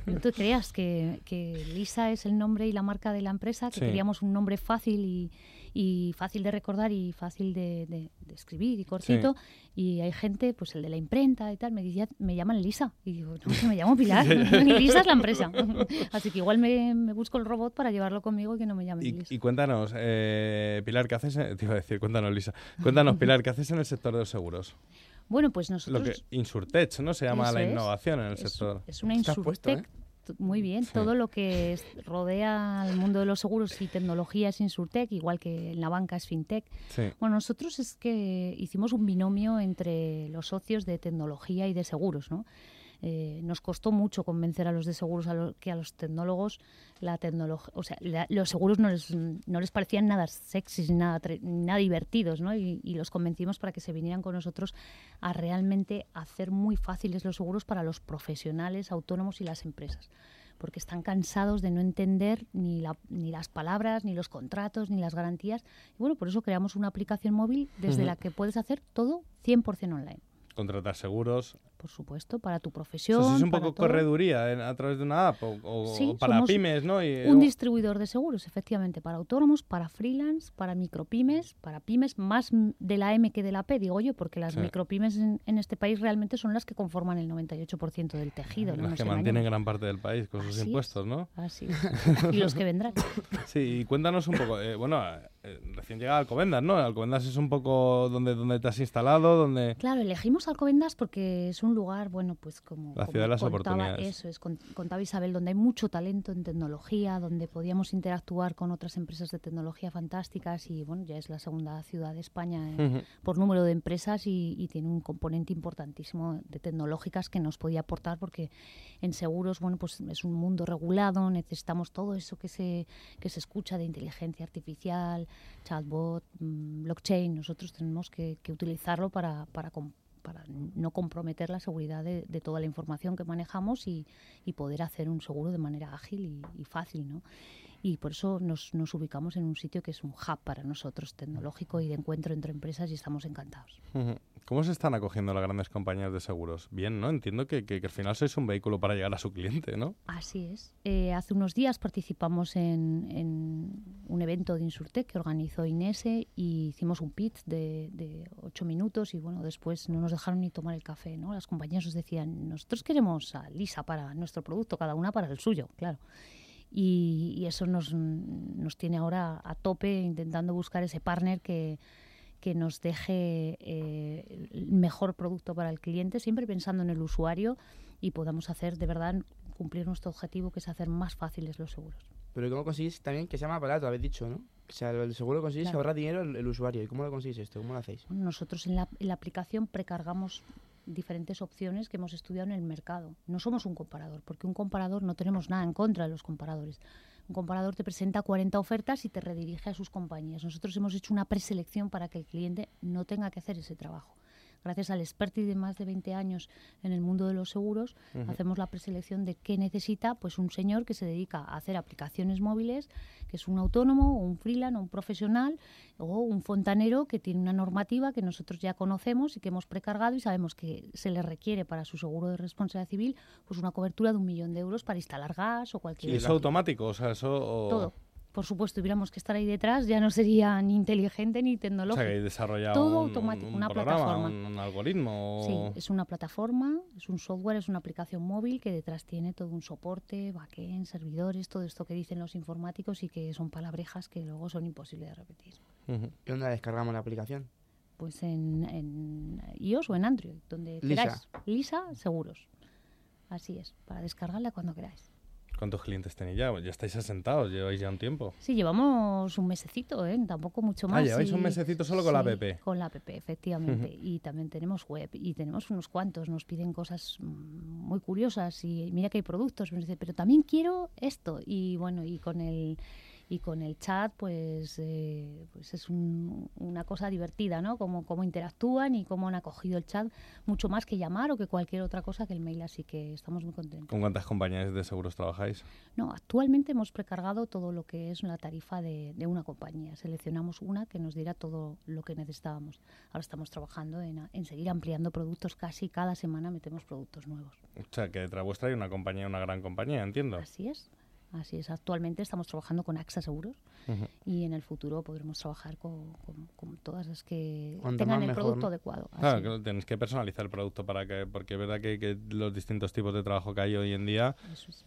No te creas que, que Lisa es el nombre y la marca de la empresa, que Sí. queríamos un nombre fácil y, y fácil de recordar y fácil de, de- de escribir y cortito. Y hay gente, pues el de la imprenta y tal, me decía, me llaman Lisa. Y digo, no, que me llamo Pilar. y Lisa es la empresa. Así que igual me, me busco el robot para llevarlo conmigo y que no me llamen Y, Lisa. y cuéntanos, eh, Pilar, ¿qué haces? en- te iba a decir, cuéntanos, Lisa. Cuéntanos, Pilar, ¿qué haces en el sector de los seguros? Bueno, pues Lo nosotros... que Insurtech, ¿no? Se llama la es. innovación en el Es- sector. Es una puesto, ¿eh? Muy bien, todo lo que es- rodea al mundo de los seguros y tecnología es Insurtech, igual que en la banca es FinTech. Sí. Bueno, nosotros es que hicimos un binomio entre los socios de tecnología y de seguros, ¿no? Eh, nos costó mucho convencer a los de seguros a lo- que a los tecnólogos la tecnología, o sea, la- los seguros no les, no les parecían nada sexys, ni nada, nada divertidos, ¿no? Y, y los convencimos para que se vinieran con nosotros a realmente hacer muy fáciles los seguros para los profesionales, autónomos y las empresas porque están cansados de no entender ni, la- ni las palabras, ni los contratos, ni las garantías. Y bueno, por eso creamos una aplicación móvil desde Ujú. la que puedes hacer todo 100% online. Contratar seguros. Por supuesto, para tu O profesión. sea, si es un poco todo. correduría en- a través de una app o, o- Sí, o para pymes, ¿no? Y, Un o- distribuidor de seguros, efectivamente, para autónomos, para freelance, para micropymes, para pymes, más de la M que de la P, digo yo, porque las Sí. micropymes en, en este país realmente son las que conforman el 98% del tejido. las que mantienen gran parte del país con sus Así es. impuestos, ¿no? Así es. Y los que vendrán. Sí, y cuéntanos un poco, eh, bueno, eh, recién llegada a Alcobendas, ¿no? Alcobendas es un poco donde, donde te has instalado, donde... Claro, elegimos Alcobendas porque es un lugar, bueno, pues como... La como ciudad de las contaba- oportunidades. Eso es, con- contaba Isabel, donde hay mucho talento en tecnología, donde podíamos interactuar con otras empresas de tecnología fantásticas y, bueno, ya es la segunda ciudad de España en- Ujú. por número de empresas y, y tiene un componente importantísimo de tecnológicas que nos podía aportar porque en seguros, bueno, pues es un mundo regulado, necesitamos todo eso que se, que se escucha de inteligencia artificial, chatbot, mm, blockchain, nosotros tenemos que, que utilizarlo para, para, para no comprometer la seguridad de, de toda la información que manejamos y, y poder hacer un seguro de manera ágil y, y fácil, ¿no? Y por eso nos, nos ubicamos en un sitio que es un hub para nosotros, tecnológico y de encuentro entre empresas y estamos encantados. ¿Cómo se están acogiendo las grandes compañías de seguros? Bien, ¿no? Entiendo que, que- que al final sois un vehículo para llegar a su cliente, ¿no? Así es. Eh, hace unos días participamos en, en un evento de Insurtech que organizó Inese y hicimos un pitch de, de ocho minutos y bueno, después no nos dejaron ni tomar el café, ¿no? Las compañías nos decían, nosotros queremos a Lisa para nuestro producto, cada una para el suyo, claro. Y, y eso nos, nos tiene ahora a tope intentando buscar ese partner que, que nos deje eh, el mejor producto para el cliente, siempre pensando en el usuario y podamos hacer de verdad cumplir nuestro objetivo, que es hacer más fáciles los seguros. Pero ¿cómo conseguís también que sea más barato? Habéis dicho, ¿no? O sea, el seguro conseguís Claro. ahorrar dinero el, el usuario. ¿Y cómo lo conseguís esto? ¿Cómo lo hacéis? Nosotros en la, en la aplicación precargamos diferentes opciones que hemos estudiado en el mercado. No somos un comparador, porque un comparador no tenemos nada en contra de los comparadores. Un comparador te presenta 40 ofertas y te redirige a sus compañías. Nosotros hemos hecho una preselección para que el cliente no tenga que hacer ese trabajo. Gracias al expertise de más de 20 años en el mundo de los seguros, hacemos la preselección de qué necesita pues un señor que se dedica a hacer aplicaciones móviles, que es un autónomo, o un freelance, o un profesional, o un fontanero que tiene una normativa que nosotros ya conocemos y que hemos precargado y sabemos que se le requiere para su seguro de responsabilidad civil pues una cobertura de un millón de euros para instalar gas o cualquier ¿Y eso automático? O sea, eso... o- todo. Por supuesto, tuviéramos que estar ahí detrás, ya no sería ni inteligente ni O tecnológico. sea, que hay desarrollado Todo un, automático, un una programa, plataforma. un, un algoritmo. Sí, o- es una plataforma, es un software, es una aplicación móvil que detrás tiene todo un soporte, backend, servidores, todo esto que dicen los informáticos y que son palabrejas que luego son imposibles de repetir. ¿Y dónde descargamos la aplicación? Pues en, en iOS o en Android, donde Lisa. queráis. Lisa Seguros. Así es, para descargarla cuando queráis. ¿Cuántos clientes tenéis ya? Ya estáis asentados, lleváis ya un tiempo. Sí, llevamos un mesecito, ¿eh? tampoco mucho más. Ah, lleváis y- un mesecito solo con la app. Con la app, efectivamente. Y también tenemos web y tenemos unos cuantos. Nos piden cosas mm, muy curiosas y mira que hay productos. Pero también quiero esto. Y bueno, y con el y con el chat pues, eh, pues es un- una cosa divertida, ¿no? Cómo, cómo interactúan y cómo han acogido el chat mucho más que llamar o que cualquier otra cosa que el mail, así que estamos muy contentos. ¿Con cuántas compañías de seguros trabajáis? No, actualmente hemos precargado todo lo que es la tarifa de, de una compañía. Seleccionamos una que nos diera todo lo que necesitábamos. Ahora estamos trabajando en, en seguir ampliando productos. Casi cada semana metemos productos nuevos. O sea, que detrás vuestra hay una compañía, una gran compañía, entiendo. Así es. Así es. Actualmente estamos trabajando con AXA Seguros Ujú. y en el futuro podremos trabajar con, con- con todas las que Cuanto tengan el mejor, producto ¿no? adecuado. Claro, Así. que tenéis que personalizar el producto para que, porque es verdad que, que los distintos tipos de trabajo que hay hoy en día,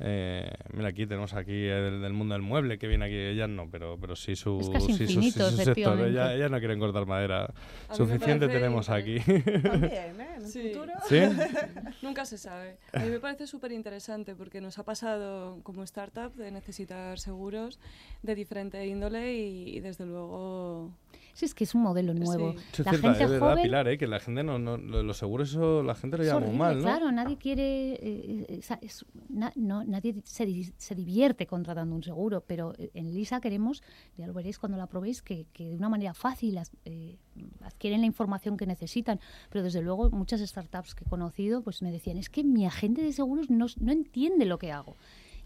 eh, mira aquí tenemos aquí el del mundo del mueble que viene aquí, ellas no, pero, pero sí su, Es casi sí su- sí infinito, su sector, ellas, ellas no quieren cortar madera, A suficiente parece tenemos aquí. También, ¿eh? En el Sí. futuro. ¿Sí? Nunca se sabe. A mí me parece súper interesante porque nos ha pasado como startup de necesitar seguros de diferente índole y, y desde luego... Sí, es que es un modelo nuevo. Eso es La cierto, gente es verdad, joven Pilar, ¿eh? que la gente no, no lo- los seguros eso la gente lo Es llama muy horrible, mal, ¿no? Claro, nadie quiere, eh, eh, es- na- no, nadie se, se divierte contratando un seguro, pero eh, en Lisa queremos, ya lo veréis cuando la probéis, que, que de una manera fácil as- eh, adquieren la información que necesitan. Pero desde luego muchas startups que he conocido pues me decían, es que mi agente de seguros no, no entiende lo que hago.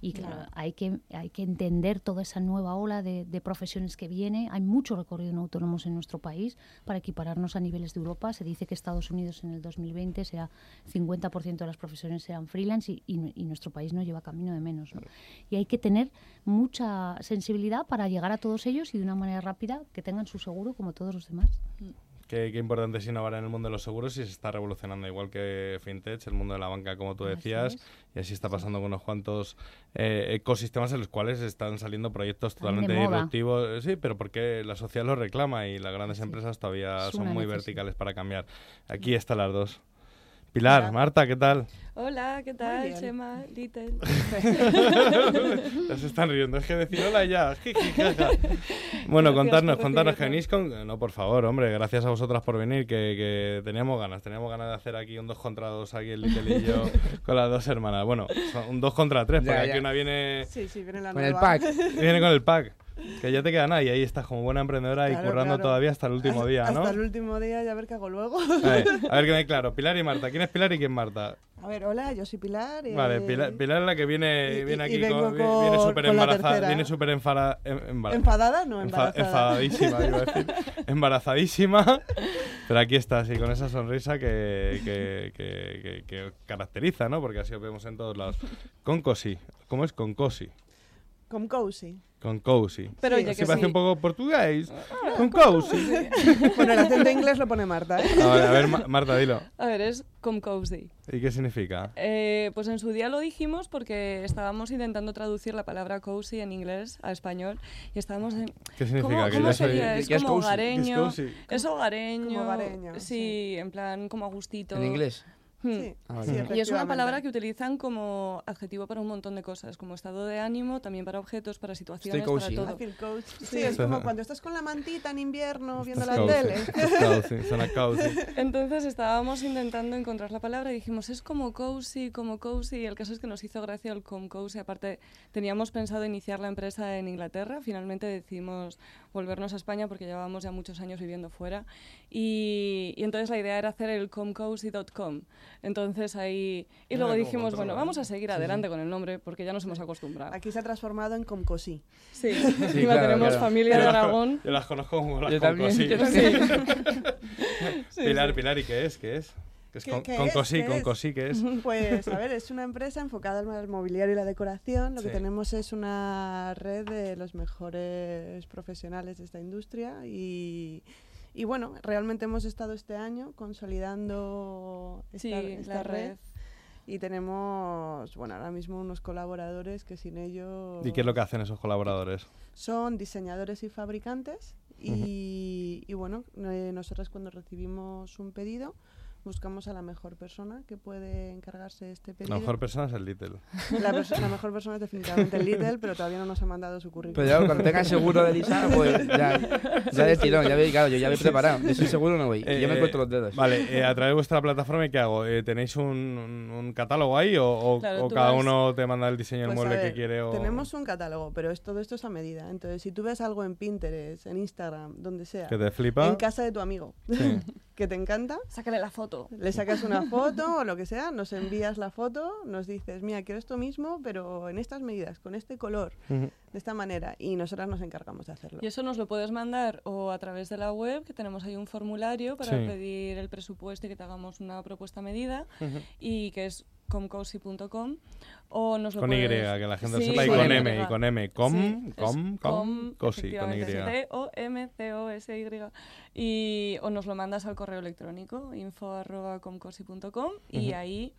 Y claro, hay que, hay que entender toda esa nueva ola de, de profesiones que viene. Hay mucho recorrido en autónomos en nuestro país para equipararnos a niveles de Europa. Se dice que Estados Unidos en el 2020 será 50% de las profesiones serán freelance y, y nu- y nuestro país no lleva camino de menos. ¿no? Y hay que tener mucha sensibilidad para llegar a todos ellos y de una manera rápida que tengan su seguro como todos los demás. Qué, qué importante es innovar en el mundo de los seguros y se está revolucionando igual que FinTech, el mundo de la banca, como tú decías, y así está pasando con unos cuantos eh, ecosistemas en los cuales están saliendo proyectos totalmente disruptivos. Eh, Sí, pero porque la sociedad lo reclama y las grandes empresas todavía son muy verticales para cambiar. Aquí están las dos. Pilar, Marta, ¿qué tal? Hola, ¿qué tal. Chema? Little. ya se están riendo, es que decir hola ya. bueno, contarnos, contarnos que venís con... No, por favor, hombre, gracias a vosotras por venir, que, que teníamos ganas, teníamos ganas de hacer aquí un dos contra dos, aquí el Little y yo, con las dos hermanas. Bueno, un dos contra tres, Ya, porque aquí una viene... Sí, sí, viene la Con el pack. Viene con el pack. Que ya te queda nada y ahí estás como buena emprendedora y currando claro. todavía hasta el último Hasta- día, ¿no? Hasta el último día y a ver qué hago luego. A ver, a ver que me claro. Pilar y Marta. ¿Quién es Pilar y quién es Marta? A ver, hola, yo soy Pilar. Vale, eh, Pilar, Pilar es la que viene, y- viene aquí con- vi- viene súper embarazada, viene súper enfada- em- ¿Enfadada? No, embarazada. enfadadísima, iba a decir. Embarazadísima. Pero aquí está, así, con esa sonrisa que, que, que, que- que caracteriza, ¿no? Porque así os vemos en todos lados. Con cosi. ¿Cómo es? Con cosi. Con Cozy. Con cozy. Pero sí, oye, así que parece sí. un poco portugués. Con cozy. Bueno, el acento inglés lo pone Marta, ¿eh? A ver, a ver, Ma- Marta, dilo. A ver, es com cozy. ¿Y qué significa? Eh, pues en su día lo dijimos porque estábamos intentando traducir la palabra cozy en inglés a español y estábamos en... ¿Qué significa? ¿Cómo, Que cómo ya soy- sería? Es ¿Qué es como es hogareño. Es hogareño. Como hogareño, Sí, sí. en plan como a gustito. ¿En inglés? Hmm. Sí, Ah, sí, Y es una palabra que utilizan como adjetivo para un montón de cosas, como estado de ánimo, también para objetos, para situaciones, para todo. I feel coach. Sí, es como cuando estás con la mantita en invierno viendo Estás la tele. estás cozy. Entonces estábamos intentando encontrar la palabra y dijimos, es como cozy, como cozy. Y el caso es que nos hizo gracia el com cozy. Aparte, teníamos pensado iniciar la empresa en Inglaterra. Finalmente decidimos volvernos a España porque llevábamos ya muchos años viviendo fuera. Y, y entonces la idea era hacer el comcozy.com. Entonces ahí... Y luego dijimos, bueno, ¿no? vamos a seguir adelante con el nombre porque ya nos hemos acostumbrado. Aquí se ha transformado en Comcosí. Sí, Sí, encima claro, tenemos claro. familia de Yo co- Aragón. Yo las conozco como las Yo con también, cosí. yo Sí, Pilar, sí. Pilar, ¿y qué es? ¿Qué es? ¿Qué es ¿Qué- con, qué con es? cosí? ¿Qué ¿Con es? cosí qué es? Pues, a ver, es una empresa enfocada al mobiliario y la decoración. Lo que Sí. tenemos es una red de los mejores profesionales de esta industria y, y bueno, realmente hemos estado este año consolidando esta, Sí, esta la red. red. Y tenemos, bueno, ahora mismo unos colaboradores que sin ellos... ¿Y qué es lo que hacen esos colaboradores? Son diseñadores y fabricantes y, y bueno, eh, nosotros cuando recibimos un pedido, buscamos a la mejor persona que puede encargarse de este pedido. La mejor persona es el Little. La, perso- la mejor persona es definitivamente el Little, pero todavía no nos ha mandado su currículum. Pero ya cuando tenga el seguro de Lisa, pues ya, ya de tirón, ya veis, claro, yo ya voy preparado. Yo soy seguro no voy. yo me Eh, corto los dedos. Vale, eh, a través de vuestra plataforma, ¿qué hago? Eh, ¿Tenéis un, un- un catálogo ahí o, o- Claro, o cada vas- uno te manda el diseño del Pues mueble ver, que quiere? O... Tenemos un catálogo, pero es, todo esto es a medida. Entonces, si tú ves algo en Pinterest, en Instagram, donde sea, Que te flipa. en casa de tu amigo, Sí. que te encanta, Sácale la foto. le sacas una foto o lo que sea, nos envías la foto, nos dices, mira, quiero esto mismo, pero en estas medidas, con este color, de esta manera, y nosotras nos encargamos de hacerlo. Y eso nos lo puedes mandar o a través de la web, que tenemos ahí un formulario para Sí. pedir el presupuesto y que te hagamos una propuesta medida, y que es comcozy.com o nos lo Con Y, puedes- que la gente lo Sí, sepa, y con con Y. M, y con M. Com, Sí, com, com, cosi, con Y. efectivamente, C-O-M-C-O-S-Y. Y, o nos lo mandas al correo electrónico info.comcosi.com y Ujú. ahí,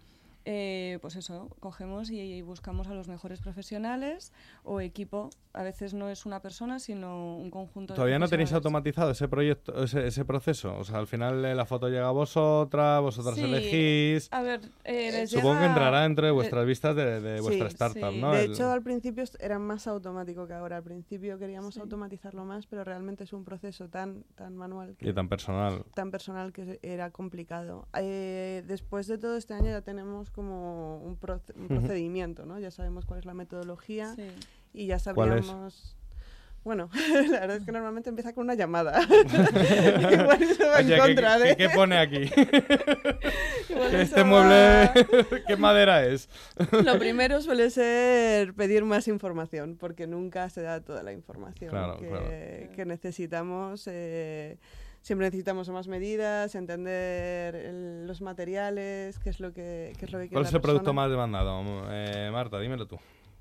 eh, pues eso, cogemos y, y buscamos a los mejores profesionales o equipo. A veces no es una persona, sino un conjunto de ¿Todavía no tenéis automatizado ese proyecto, ese, ese proceso? O sea, al final eh, la foto llega a vosotras, vosotras Sí, elegís. A ver, eh, Supongo que llega- entrará dentro de eh, vuestras vistas de, de vuestra Sí, startup, sí. ¿no? De El- hecho, al principio era más automático que ahora. Al principio queríamos automatizarlo más, pero realmente es un proceso tan, tan manual que y tan personal. tan personal que era complicado. Eh, después de todo este año ya tenemos como un, proce- un Ujú. procedimiento, ¿no? Ya sabemos cuál es la metodología Sí. y ya sabríamos... Bueno, la verdad es que normalmente empieza con una llamada. Igual se va Oye, en ¿qué- contra qué, de... qué pone aquí? Este va- mueble, ¿qué madera es? Lo primero suele ser pedir más información, porque nunca se da toda la información Claro, que, claro. que necesitamos. eh, siempre necesitamos más medidas, entender el- los materiales, qué es lo que, qué es lo que quiere ¿Cuál es el producto más demandado? Eh, Marta, dímelo tú.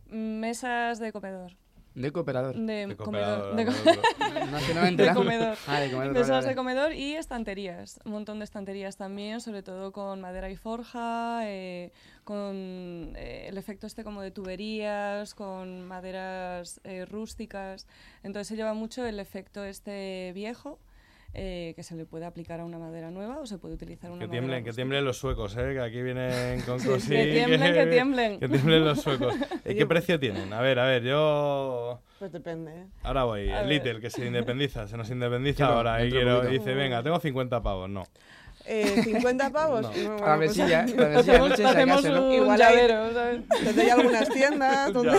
Mesas de comedor. De cooperador. De, De comedor. De, no, co- no, de comedor. Ah, de comedor, Mesas vale. de comedor y estanterías. Un montón de estanterías también, sobre todo con madera y forja, eh, con eh, el efecto este como de tuberías, con maderas eh, rústicas. Entonces se lleva mucho el efecto este viejo. Eh, que se le puede aplicar a una madera nueva o se puede utilizar una Que madera tiemblen, que rústica. tiemblen los suecos, ¿eh? Que aquí vienen con Sí, cosí, que tiemblen, que tiemblen. Que tiemblen los suecos. ¿Y qué precio tienen? A ver, a ver, yo... Pues depende. ¿eh? Ahora voy, A el ver. Little, que se independiza, se nos independiza Quiero, ahora y de quiero, poquito. dice, venga, tengo 50 pavos. No. Eh, ¿50 pavos? No. La bueno, pues- mesilla, a la mesilla, noche, si hacemos acaso, ¿no? un Igual hay- llavero, ¿sabes? Algunas tiendas donde...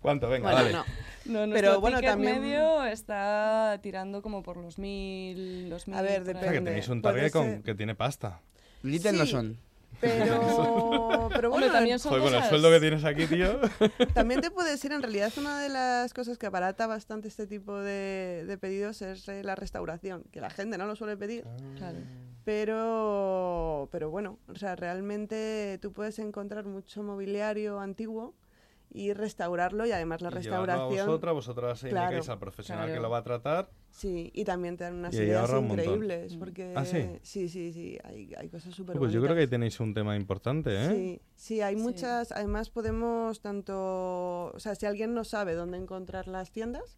¿Cuánto? Venga, Bueno, dale. No. Pero bueno, también... medio está tirando como por los mil, los mil. A ver, ahí. O sea, que depende. tenéis un target con, que tiene pasta. Little no son. Pero, pero Hombre, bueno, también son Joder, con el cosas- sueldo que tienes aquí, tío. También te puede decir, en realidad, una de las cosas que abarata bastante este tipo de, de pedidos es eh, la restauración, que la gente no lo suele pedir. Claro. Pero, pero bueno, o sea, realmente tú puedes encontrar mucho mobiliario antiguo y restaurarlo y además la Y llevarlo a restauración... vosotras, vosotras se Claro, indicáis al profesional claro. que lo va a tratar. Sí, y también te dan unas ideas ahorra un increíbles, porque... ¿Ah, sí? Sí, sí, sí, hay, hay cosas súper Pues yo creo que ahí tenéis un tema importante, ¿eh? Sí, sí, hay Sí. muchas. Además, podemos tanto. O sea, si alguien no sabe dónde encontrar las tiendas,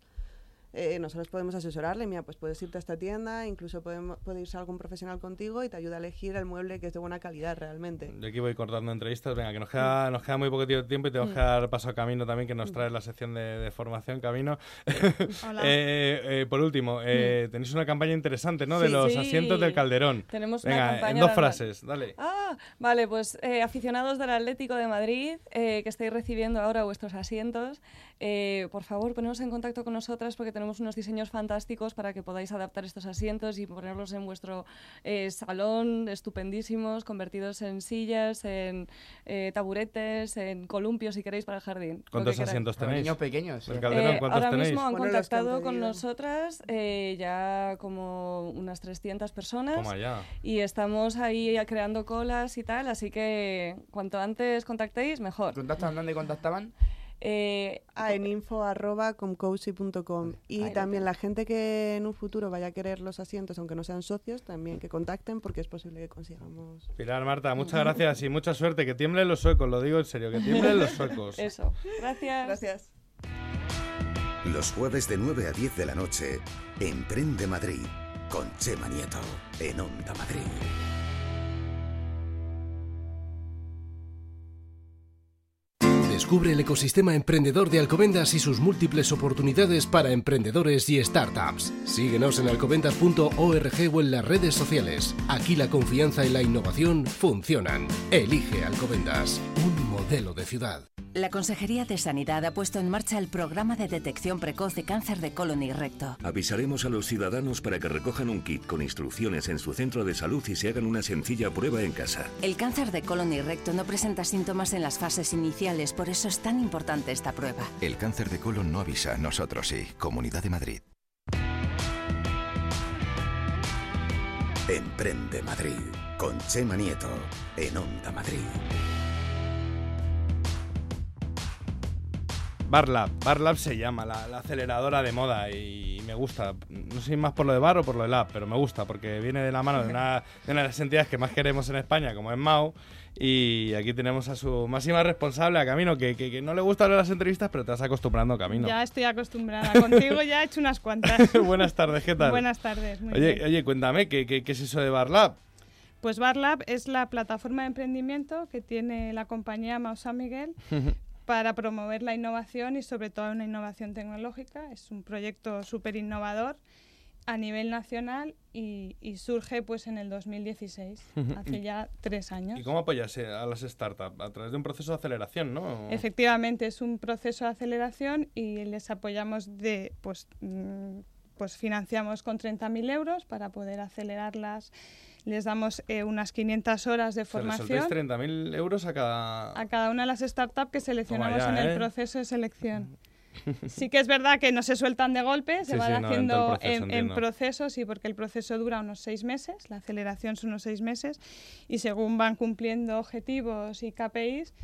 eh, nosotros podemos asesorarle. Mira, pues puedes irte a esta tienda, incluso podemos, puede irse algún profesional contigo y te ayuda a elegir el mueble que es de buena calidad realmente. Yo aquí voy cortando entrevistas. Venga, que nos queda, nos queda muy poco tiempo y tenemos que dar paso a Camino también, que nos trae la sección de, de formación Camino. Hola. Eh, eh, por último, eh, tenéis una campaña interesante, ¿no? De Sí. los Sí. asientos del Calderón. Tenemos una Venga, campaña en dos de- frases, dale. Ah, vale, pues eh, aficionados del Atlético de Madrid, eh, que estáis recibiendo ahora vuestros asientos, eh, por favor poneros en contacto con nosotras porque tenemos unos diseños fantásticos para que podáis adaptar estos asientos y ponerlos en vuestro eh, salón, estupendísimos, convertidos en sillas, en eh, taburetes, en columpios si queréis para el jardín. ¿Cuántos queráis. asientos Para tenéis? niños pequeños. Del eh. Calderón, Eh, ¿cuántos ahora tenéis? mismo han contactado con nosotras eh, ya como unas 300 personas. Y estamos ahí creando colas y tal, así que cuanto antes contactéis, mejor. ¿Contactan dónde contactaban? Eh, Ah, en info arroba comcozy.com. Y también la gente que en un futuro vaya a querer los asientos, aunque no sean socios, también que contacten porque es posible que consigamos. Pilar, Marta, muchas gracias y mucha suerte. Que tiemblen los suecos, lo digo en serio, que tiemblen los suecos. Eso. Gracias. Gracias. Los jueves de 9 a 10 de la noche, Emprende Madrid, con Chema Nieto en Onda Madrid. Descubre el ecosistema emprendedor de Alcobendas y sus múltiples oportunidades para emprendedores y startups. Síguenos en alcobendas.org o en las redes sociales. Aquí la confianza y la innovación funcionan. Elige Alcobendas, un modelo de ciudad. La Consejería de Sanidad ha puesto en marcha el programa de detección precoz de cáncer de colon y recto. Avisaremos a los ciudadanos para que recojan un kit con instrucciones en su centro de salud y se hagan una sencilla prueba en casa. El cáncer de colon y recto no presenta síntomas en las fases iniciales, por eso es tan importante esta prueba. El cáncer de colon no avisa, nosotros sí. Comunidad de Madrid. Emprende Madrid con Chema Nieto en Onda Madrid. Barlab, Barlab se llama, la, la aceleradora de moda y me gusta. No sé si más por lo de bar o por lo de lab, pero me gusta porque viene de la mano de una, de una de las entidades que más queremos en España, como es Mao. Y aquí tenemos a su máxima responsable, a Camino, que, que, que no le gustan las entrevistas, pero te vas acostumbrando, Camino. Ya estoy acostumbrada. Contigo ya he hecho unas cuantas. Buenas tardes, ¿qué tal? Buenas tardes, muy oye, bien. oye, cuéntame, ¿qué, qué, qué es eso de Barlab? Pues Barlab es la plataforma de emprendimiento que tiene la compañía Mau San Miguel para promover la innovación y sobre todo una innovación tecnológica. Es un proyecto súper innovador a nivel nacional y, y surge pues en el 2016, hace ya tres años. ¿Y cómo apoyas eh, a las startups? A través de un proceso de aceleración, ¿no? Efectivamente, es un proceso de aceleración y les apoyamos de, pues, mm, pues financiamos con 30.000 euros para poder acelerarlas. Les damos eh, unas 500 horas de formación soltáis 30.000 euros a cada... a cada una de las startups que seleccionamos ya, en el ¿eh? proceso de selección. Sí que es verdad que no se sueltan de golpe, se Sí, van sí, no, en todo haciendo proceso, en, procesos, sí, porque el proceso dura unos seis meses, la aceleración son unos seis meses, y según van cumpliendo objetivos y KPIs,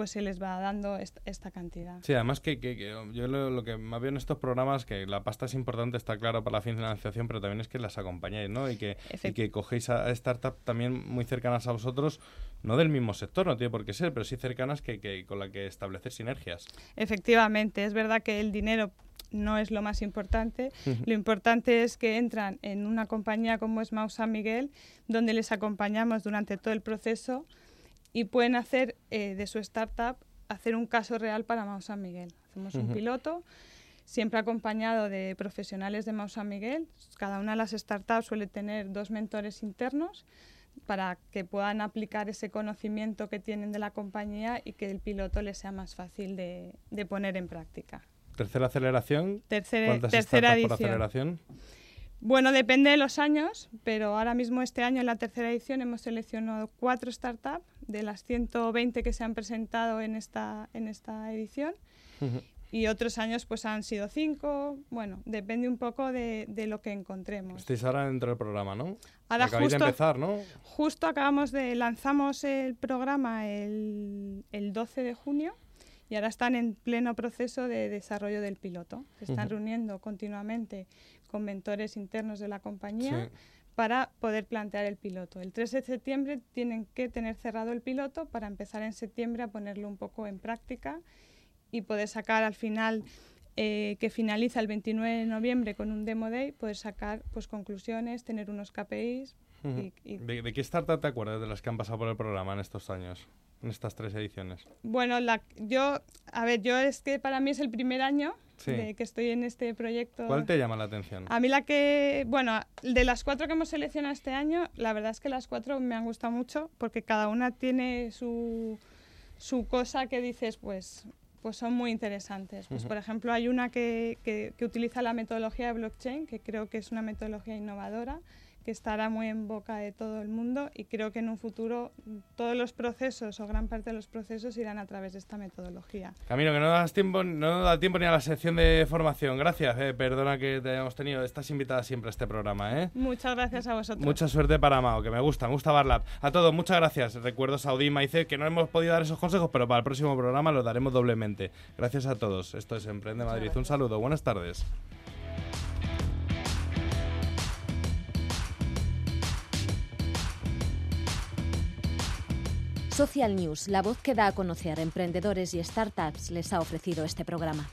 pues se les va dando est- esta cantidad. Sí, además que, que- que yo lo, lo que más veo en estos programas, que la pasta es importante, está claro para la financiación, pero también es que las acompañáis, ¿no? Y que, y que cogéis a, a startups también muy cercanas a vosotros, no del mismo sector, no tiene por qué ser, pero sí cercanas que, que con la que establecer sinergias. Efectivamente, es verdad que el dinero no es lo más importante. Lo importante es que entran en una compañía como es Mau San Miguel, donde les acompañamos durante todo el proceso y pueden hacer eh, de su startup hacer un caso real para Mau San Miguel. Hacemos un Ujú. piloto, siempre acompañado de profesionales de Mau San Miguel. Cada una de las startups suele tener dos mentores internos para que puedan aplicar ese conocimiento que tienen de la compañía y que el piloto les sea más fácil de, de poner en práctica. Tercera aceleración. Tercera- ¿Cuántas tercera startups por edición. aceleración? Bueno, depende de los años, pero ahora mismo este año, en la tercera edición, hemos seleccionado cuatro startups de las 120 que se han presentado en esta, en esta edición. Y otros años pues han sido cinco. Bueno, depende un poco de, de lo que encontremos. Estáis ahora dentro del programa, ¿no? Ahora Acabáis justo- de empezar, ¿no? Justo acabamos de lanzamos el programa el, el 12 de junio y ahora están en pleno proceso de desarrollo del piloto. Se están Ujú. reuniendo continuamente con mentores internos de la compañía Sí. Para poder plantear el piloto. El 3 de septiembre tienen que tener cerrado el piloto para empezar en septiembre a ponerlo un poco en práctica y poder sacar al final eh, que finaliza el 29 de noviembre con un demo day, poder sacar pues conclusiones, tener unos KPIs y- y ¿De, de qué startup te acuerdas de las que han pasado por el programa en estos años? En estas tres ediciones. Bueno, la, yo, a ver, yo es que para mí es el primer año Sí. de que estoy en este proyecto. ¿Cuál te llama la atención? A mí la que, bueno, de las cuatro que hemos seleccionado este año, la verdad es que las cuatro me han gustado mucho porque cada una tiene su, su cosa que dices, pues, pues son muy interesantes. Pues, Ujú. por ejemplo, hay una que, que- que utiliza la metodología de blockchain, que creo que es una metodología innovadora, que estará muy en boca de todo el mundo y creo que en un futuro todos los procesos o gran parte de los procesos irán a través de esta metodología. Camino, que no das tiempo, no nos da tiempo ni a la sección de formación. Gracias, eh, perdona que te hayamos tenido. Estás invitada siempre a este programa, ¿eh? Muchas gracias a vosotros. Mucha suerte para Mao, que me gusta, me gusta Barlab. A todos, muchas gracias. Recuerdo Saudí y Maicet, que no hemos podido dar esos consejos, pero para el próximo programa los daremos doblemente. Gracias a todos. Esto es Emprende Madrid. Un saludo, buenas tardes. Social News, la voz que da a conocer emprendedores y startups, les ha ofrecido este programa.